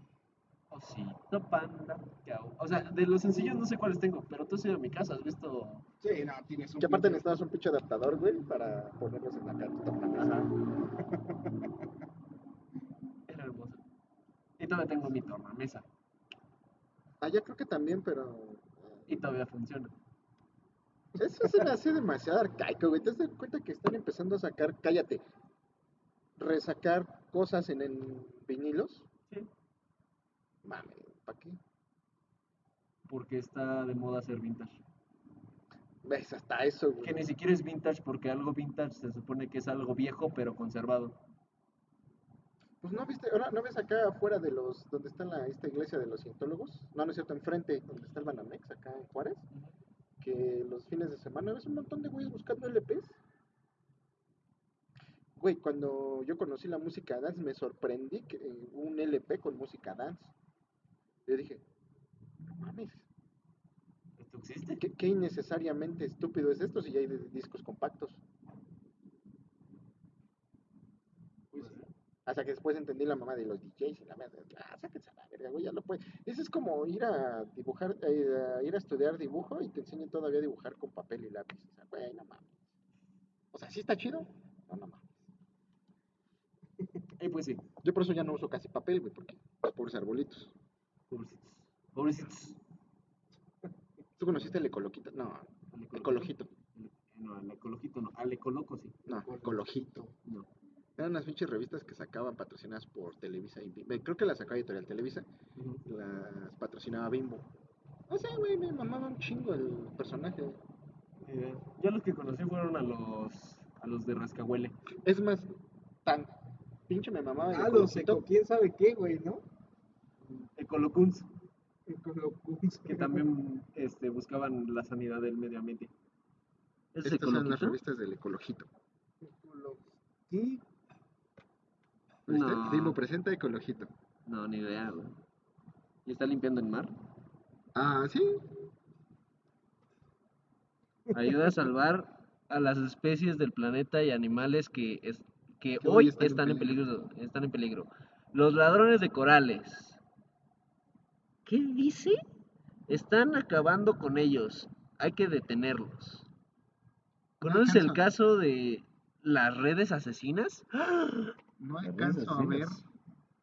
Osito panda. O sea, de los sencillos no sé cuáles tengo, pero tú has ido a mi casa, has visto. Sí, no, tienes un. Que aparte necesitabas un pinche adaptador, güey, para ponerlos en la cartita para la mesa. Ajá. Y todavía tengo mi tornamesa. Ah, ya creo que también, pero... Y todavía funciona. eh, Eso se me hace demasiado arcaico, güey. ¿Te das cuenta que están empezando a sacar, cállate, resacar cosas en, en vinilos? Sí. Mame, ¿para qué? Porque está de moda hacer vintage. Ves, hasta eso, güey. Que ni siquiera es vintage porque algo vintage se supone que es algo viejo pero conservado. Pues no viste, ahora no ves acá afuera de los, donde está la, esta iglesia de los cientólogos, no, no es cierto, enfrente, donde está el Banamex, acá en Juárez, que los fines de semana ves un montón de güeyes buscando LPs. Güey, cuando yo conocí la música dance me sorprendí que eh, un LP con música dance. Yo dije, no mames, ¿Esto existe? ¿qué, qué innecesariamente estúpido es esto si ya hay de- discos compactos? Pues sí. Hasta que después entendí la mamá de los DJs y la madre, ah, sáquense a la verga, güey, ya lo puede. Eso es como ir a dibujar, eh, ir a estudiar dibujo y te enseñan todavía a dibujar con papel y lápiz. O sea, güey, no mames. O sea, ¿sí está chido? No, no mames. Eh, pues sí. Yo por eso ya no uso casi papel, güey, porque los pobres arbolitos. Pobrecitos. Pobrecitos. ¿Tú conociste el ecologito? No, ¿Al ecologito. El- No, al ecologito no. Al ecoloco sí. No, ecologito. No. Eran unas pinches revistas que sacaban patrocinadas por Televisa y Bimbo. Creo que las sacaba Editorial Televisa. Las patrocinaba Bimbo. No sé, güey, me mamaba un chingo el personaje. Eh, yo los que conocí fueron a los a los de Rascahuele. Es más, tan pinche me mamaba el Ah, los eco, quién sabe qué, güey, ¿no? Ecolocuns, Ecolocums. que también este, buscaban la sanidad del medio ambiente. ¿Es Estas son las revistas del ecologito. Ecolo- ¿Qué? No. Presenta ecologito. No, ni idea, güey. ¿Y está limpiando el mar? Ah, sí. Ayuda a salvar a las especies del planeta y animales que, es, que Que hoy están, en peligro. Están en peligro. Los ladrones de corales. ¿Qué dice? Están acabando con ellos. Hay que detenerlos. ¿Conoces el caso de las redes asesinas? No alcanzo a ver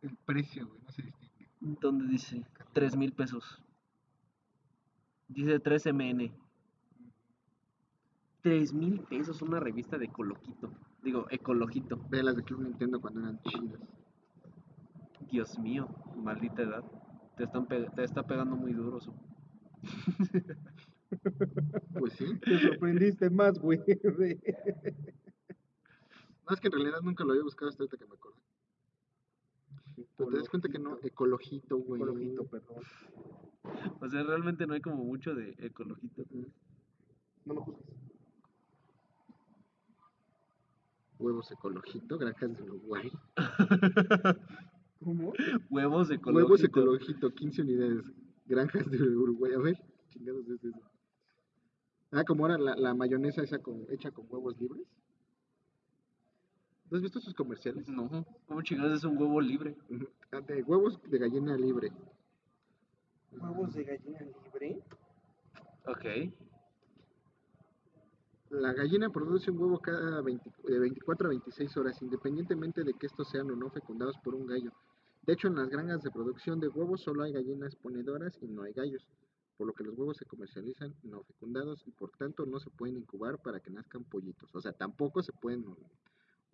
el precio, güey. No se distingue. Donde dice 3 mil pesos. Dice 3 MN. 3 mil pesos una revista de Ecoloquito. Digo, Ecologito. Ve las de Club Nintendo cuando eran chidas. Dios mío, maldita edad. Te, están pe- te está pegando muy duro. Su. Pues sí. Te sorprendiste más, güey. No, es que en realidad nunca lo había buscado hasta ahorita que me acordé. Pero te das cuenta que no, ecologito, güey. Ecologito, perdón. O sea, realmente no hay como mucho de Ecologito. No me juzgues. Huevos ecologito, granjas de Uruguay. ¿Cómo? Huevos Ecologito. Huevos ecologito, 15 unidades. Granjas de Uruguay. A ver, ¿qué chingados es eso? Ah, como era la, la mayonesa esa con, hecha con huevos libres. ¿No has visto sus comerciales? No, ¿cómo chingados es un huevo libre? Ah, De huevos de gallina libre. Huevos de gallina libre. Ok. La gallina produce un huevo cada 20 de 24 a 26 horas, independientemente de que estos sean o no fecundados por un gallo. De hecho, en las granjas de producción de huevos solo hay gallinas ponedoras y no hay gallos, por lo que los huevos se comercializan no fecundados y por tanto no se pueden incubar para que nazcan pollitos. O sea, tampoco se pueden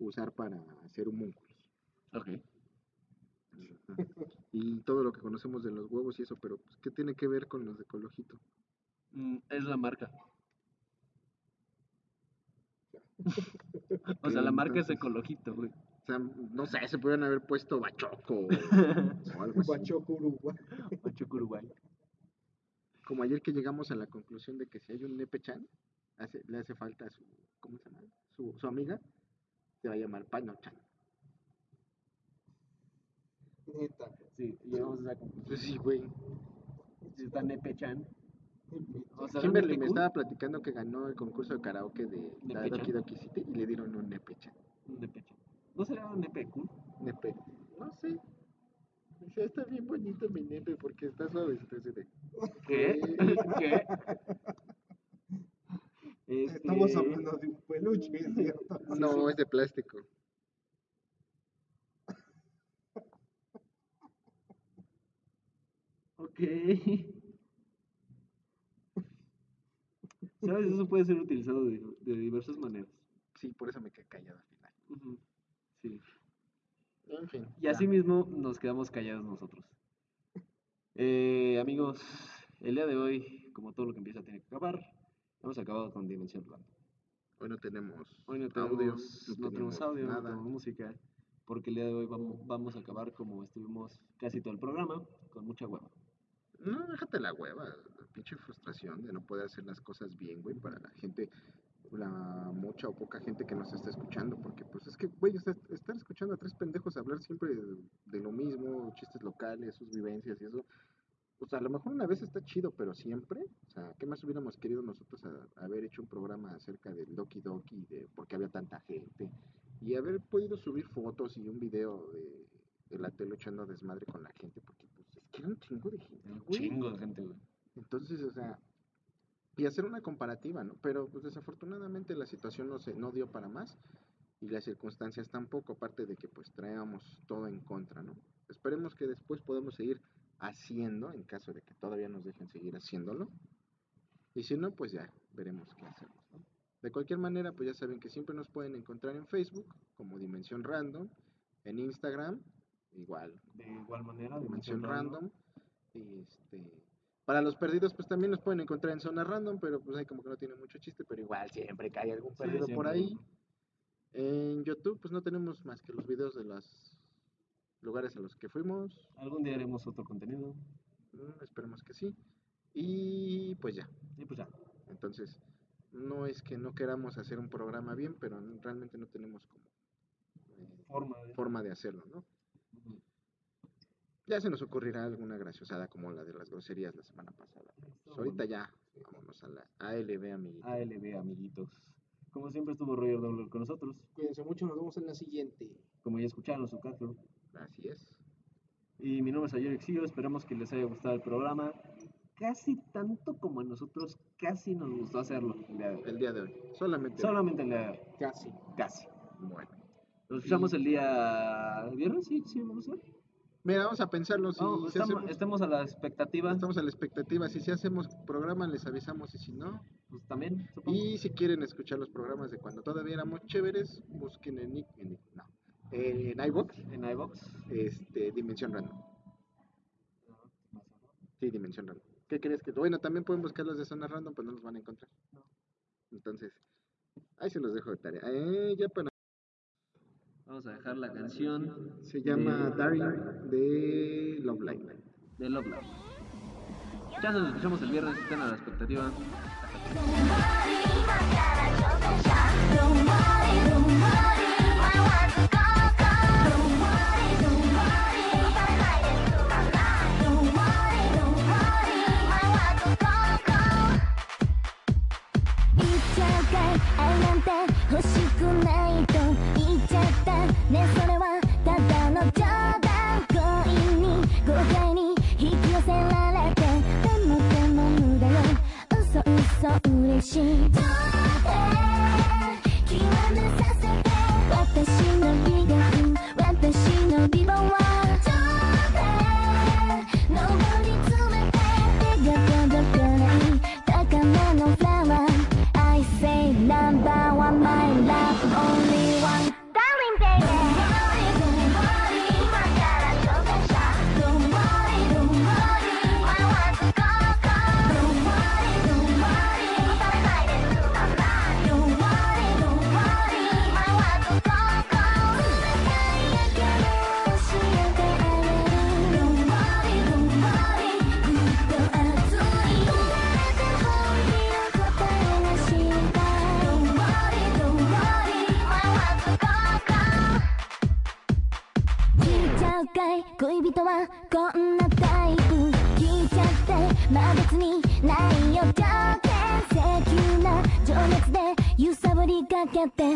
usar para hacer homúnculos. Ok. Y todo lo que conocemos de los huevos y eso, pero pues, ¿qué tiene que ver con los de Colojito? Mm, es la marca. o sea, la marca es Ecologito, güey. O sea, no sé, se pudieran haber puesto Bachoco o, o algo así. Huachoco, Uruguay. Pachuca, Uruguay. Como ayer que llegamos a la conclusión de que si hay un Nepe-chan, hace- le hace falta a su, ¿cómo se llama? Su, su amiga, se va a llamar Pano-chan. Neta. Sí, llegamos a esa conclusión. Pues sí, güey. Si está Nepe-chan. O sea, Kimberly me estaba platicando que ganó el concurso de karaoke de la Doki. Doki City y le dieron un Nepe-chan. un Nepe-chan. ¿No será un Nepe-kun? Nepe. No sé. Dice, está bien bonito mi nepe porque está suavecito ese de. ¿Qué? ¿Qué? Estamos Este, hablando de un peluche, cierto. No, es de plástico. Ok. ¿Sabes? Eso puede ser utilizado de, de diversas maneras. Sí, por eso me quedé callado al final. Sí. En fin. Y así mismo nos quedamos callados nosotros. Eh, amigos, el día de hoy, como todo lo que empieza tiene que acabar, hemos acabado con Dimensión. Hoy no tenemos Hoy no audio, tenemos, no tenemos audio, no nada. tenemos música, porque el día de hoy vamos, vamos a acabar como estuvimos casi todo el programa, con mucha hueva. No, déjate la hueva, la pinche frustración de no poder hacer las cosas bien, güey, para la gente, la mucha o poca gente que nos está escuchando, porque pues es que, güey, estar escuchando a tres pendejos hablar siempre de, de lo mismo, chistes locales, sus vivencias y eso, o sea, a lo mejor una vez está chido, pero siempre, o sea, ¿qué más hubiéramos querido nosotros a- haber hecho un programa acerca del Doki Doki, de por qué había tanta gente, y haber podido subir fotos y un video de, de la tele echando desmadre con la gente, porque pues es que era un chingo de gente, Un güey. chingo de gente, güey. Entonces, o sea, y hacer una comparativa, ¿no? Pero pues desafortunadamente la situación no se no dio para más y las circunstancias tampoco, aparte de que pues traíamos todo en contra, ¿no? Esperemos que después podamos seguir haciendo, en caso de que todavía nos dejen seguir haciéndolo. Y si no, pues ya veremos qué hacemos, ¿no? De cualquier manera, pues ya saben que siempre nos pueden encontrar en Facebook como Dimensión Random, en Instagram, igual, De igual manera, Dimensión Random. Y este, para los perdidos, pues también nos pueden encontrar en Zona Random, pero pues ahí como que no tiene mucho chiste, pero igual siempre cae algún Sí, perdido por ahí. En YouTube, pues no tenemos más que los videos de los lugares a los que fuimos. Algún día haremos otro contenido. Mm, esperemos que sí. Y pues ya. Y pues ya. Entonces, no es que no queramos hacer un programa bien, pero realmente no tenemos como eh, Forma de. forma de hacerlo, ¿no? Ya se nos ocurrirá alguna graciosada como la de las groserías la semana pasada. Pues ahorita ya, vámonos a la ALB, amiguito. ALB, amiguitos. Como siempre estuvo Roger Dollar con nosotros. Cuídense mucho, nos vemos en la siguiente. Como ya escucharon, su caso. Así es. Y mi nombre es Ayer Exilio. Esperamos que les haya gustado el programa. Casi tanto como a nosotros casi nos gustó hacerlo el día de hoy. El día de hoy. Solamente. Solamente el día de hoy. Casi. Casi. Bueno. Nos escuchamos el día viernes, sí, sí, vamos a ver. Mira, vamos a pensarlo. Si, estamos, hacemos, estemos a la expectativa. estamos a la expectativa. Si, si hacemos programa, les avisamos. Y si no, Pues también, supongo. y si quieren escuchar los programas de cuando todavía éramos chéveres, busquen en, Nick- en, Nick- no, en iVoox, En iVox. este, Dimensión Random. Sí, Dimensión Random. ¿Qué crees que? Bueno, también pueden buscar los de Zona Random, pues no los van a encontrar. Entonces, ahí se los dejo de tarea. Eh, ya para... Vamos a dejar la canción Se llama Daring de Love Line. de Love Live. Ya nos escuchamos el viernes, estén a la expectativa. 心。人はこんなタイプ聞いちゃってまあ別にないよ。条件請求な情熱で揺さぶりかけて。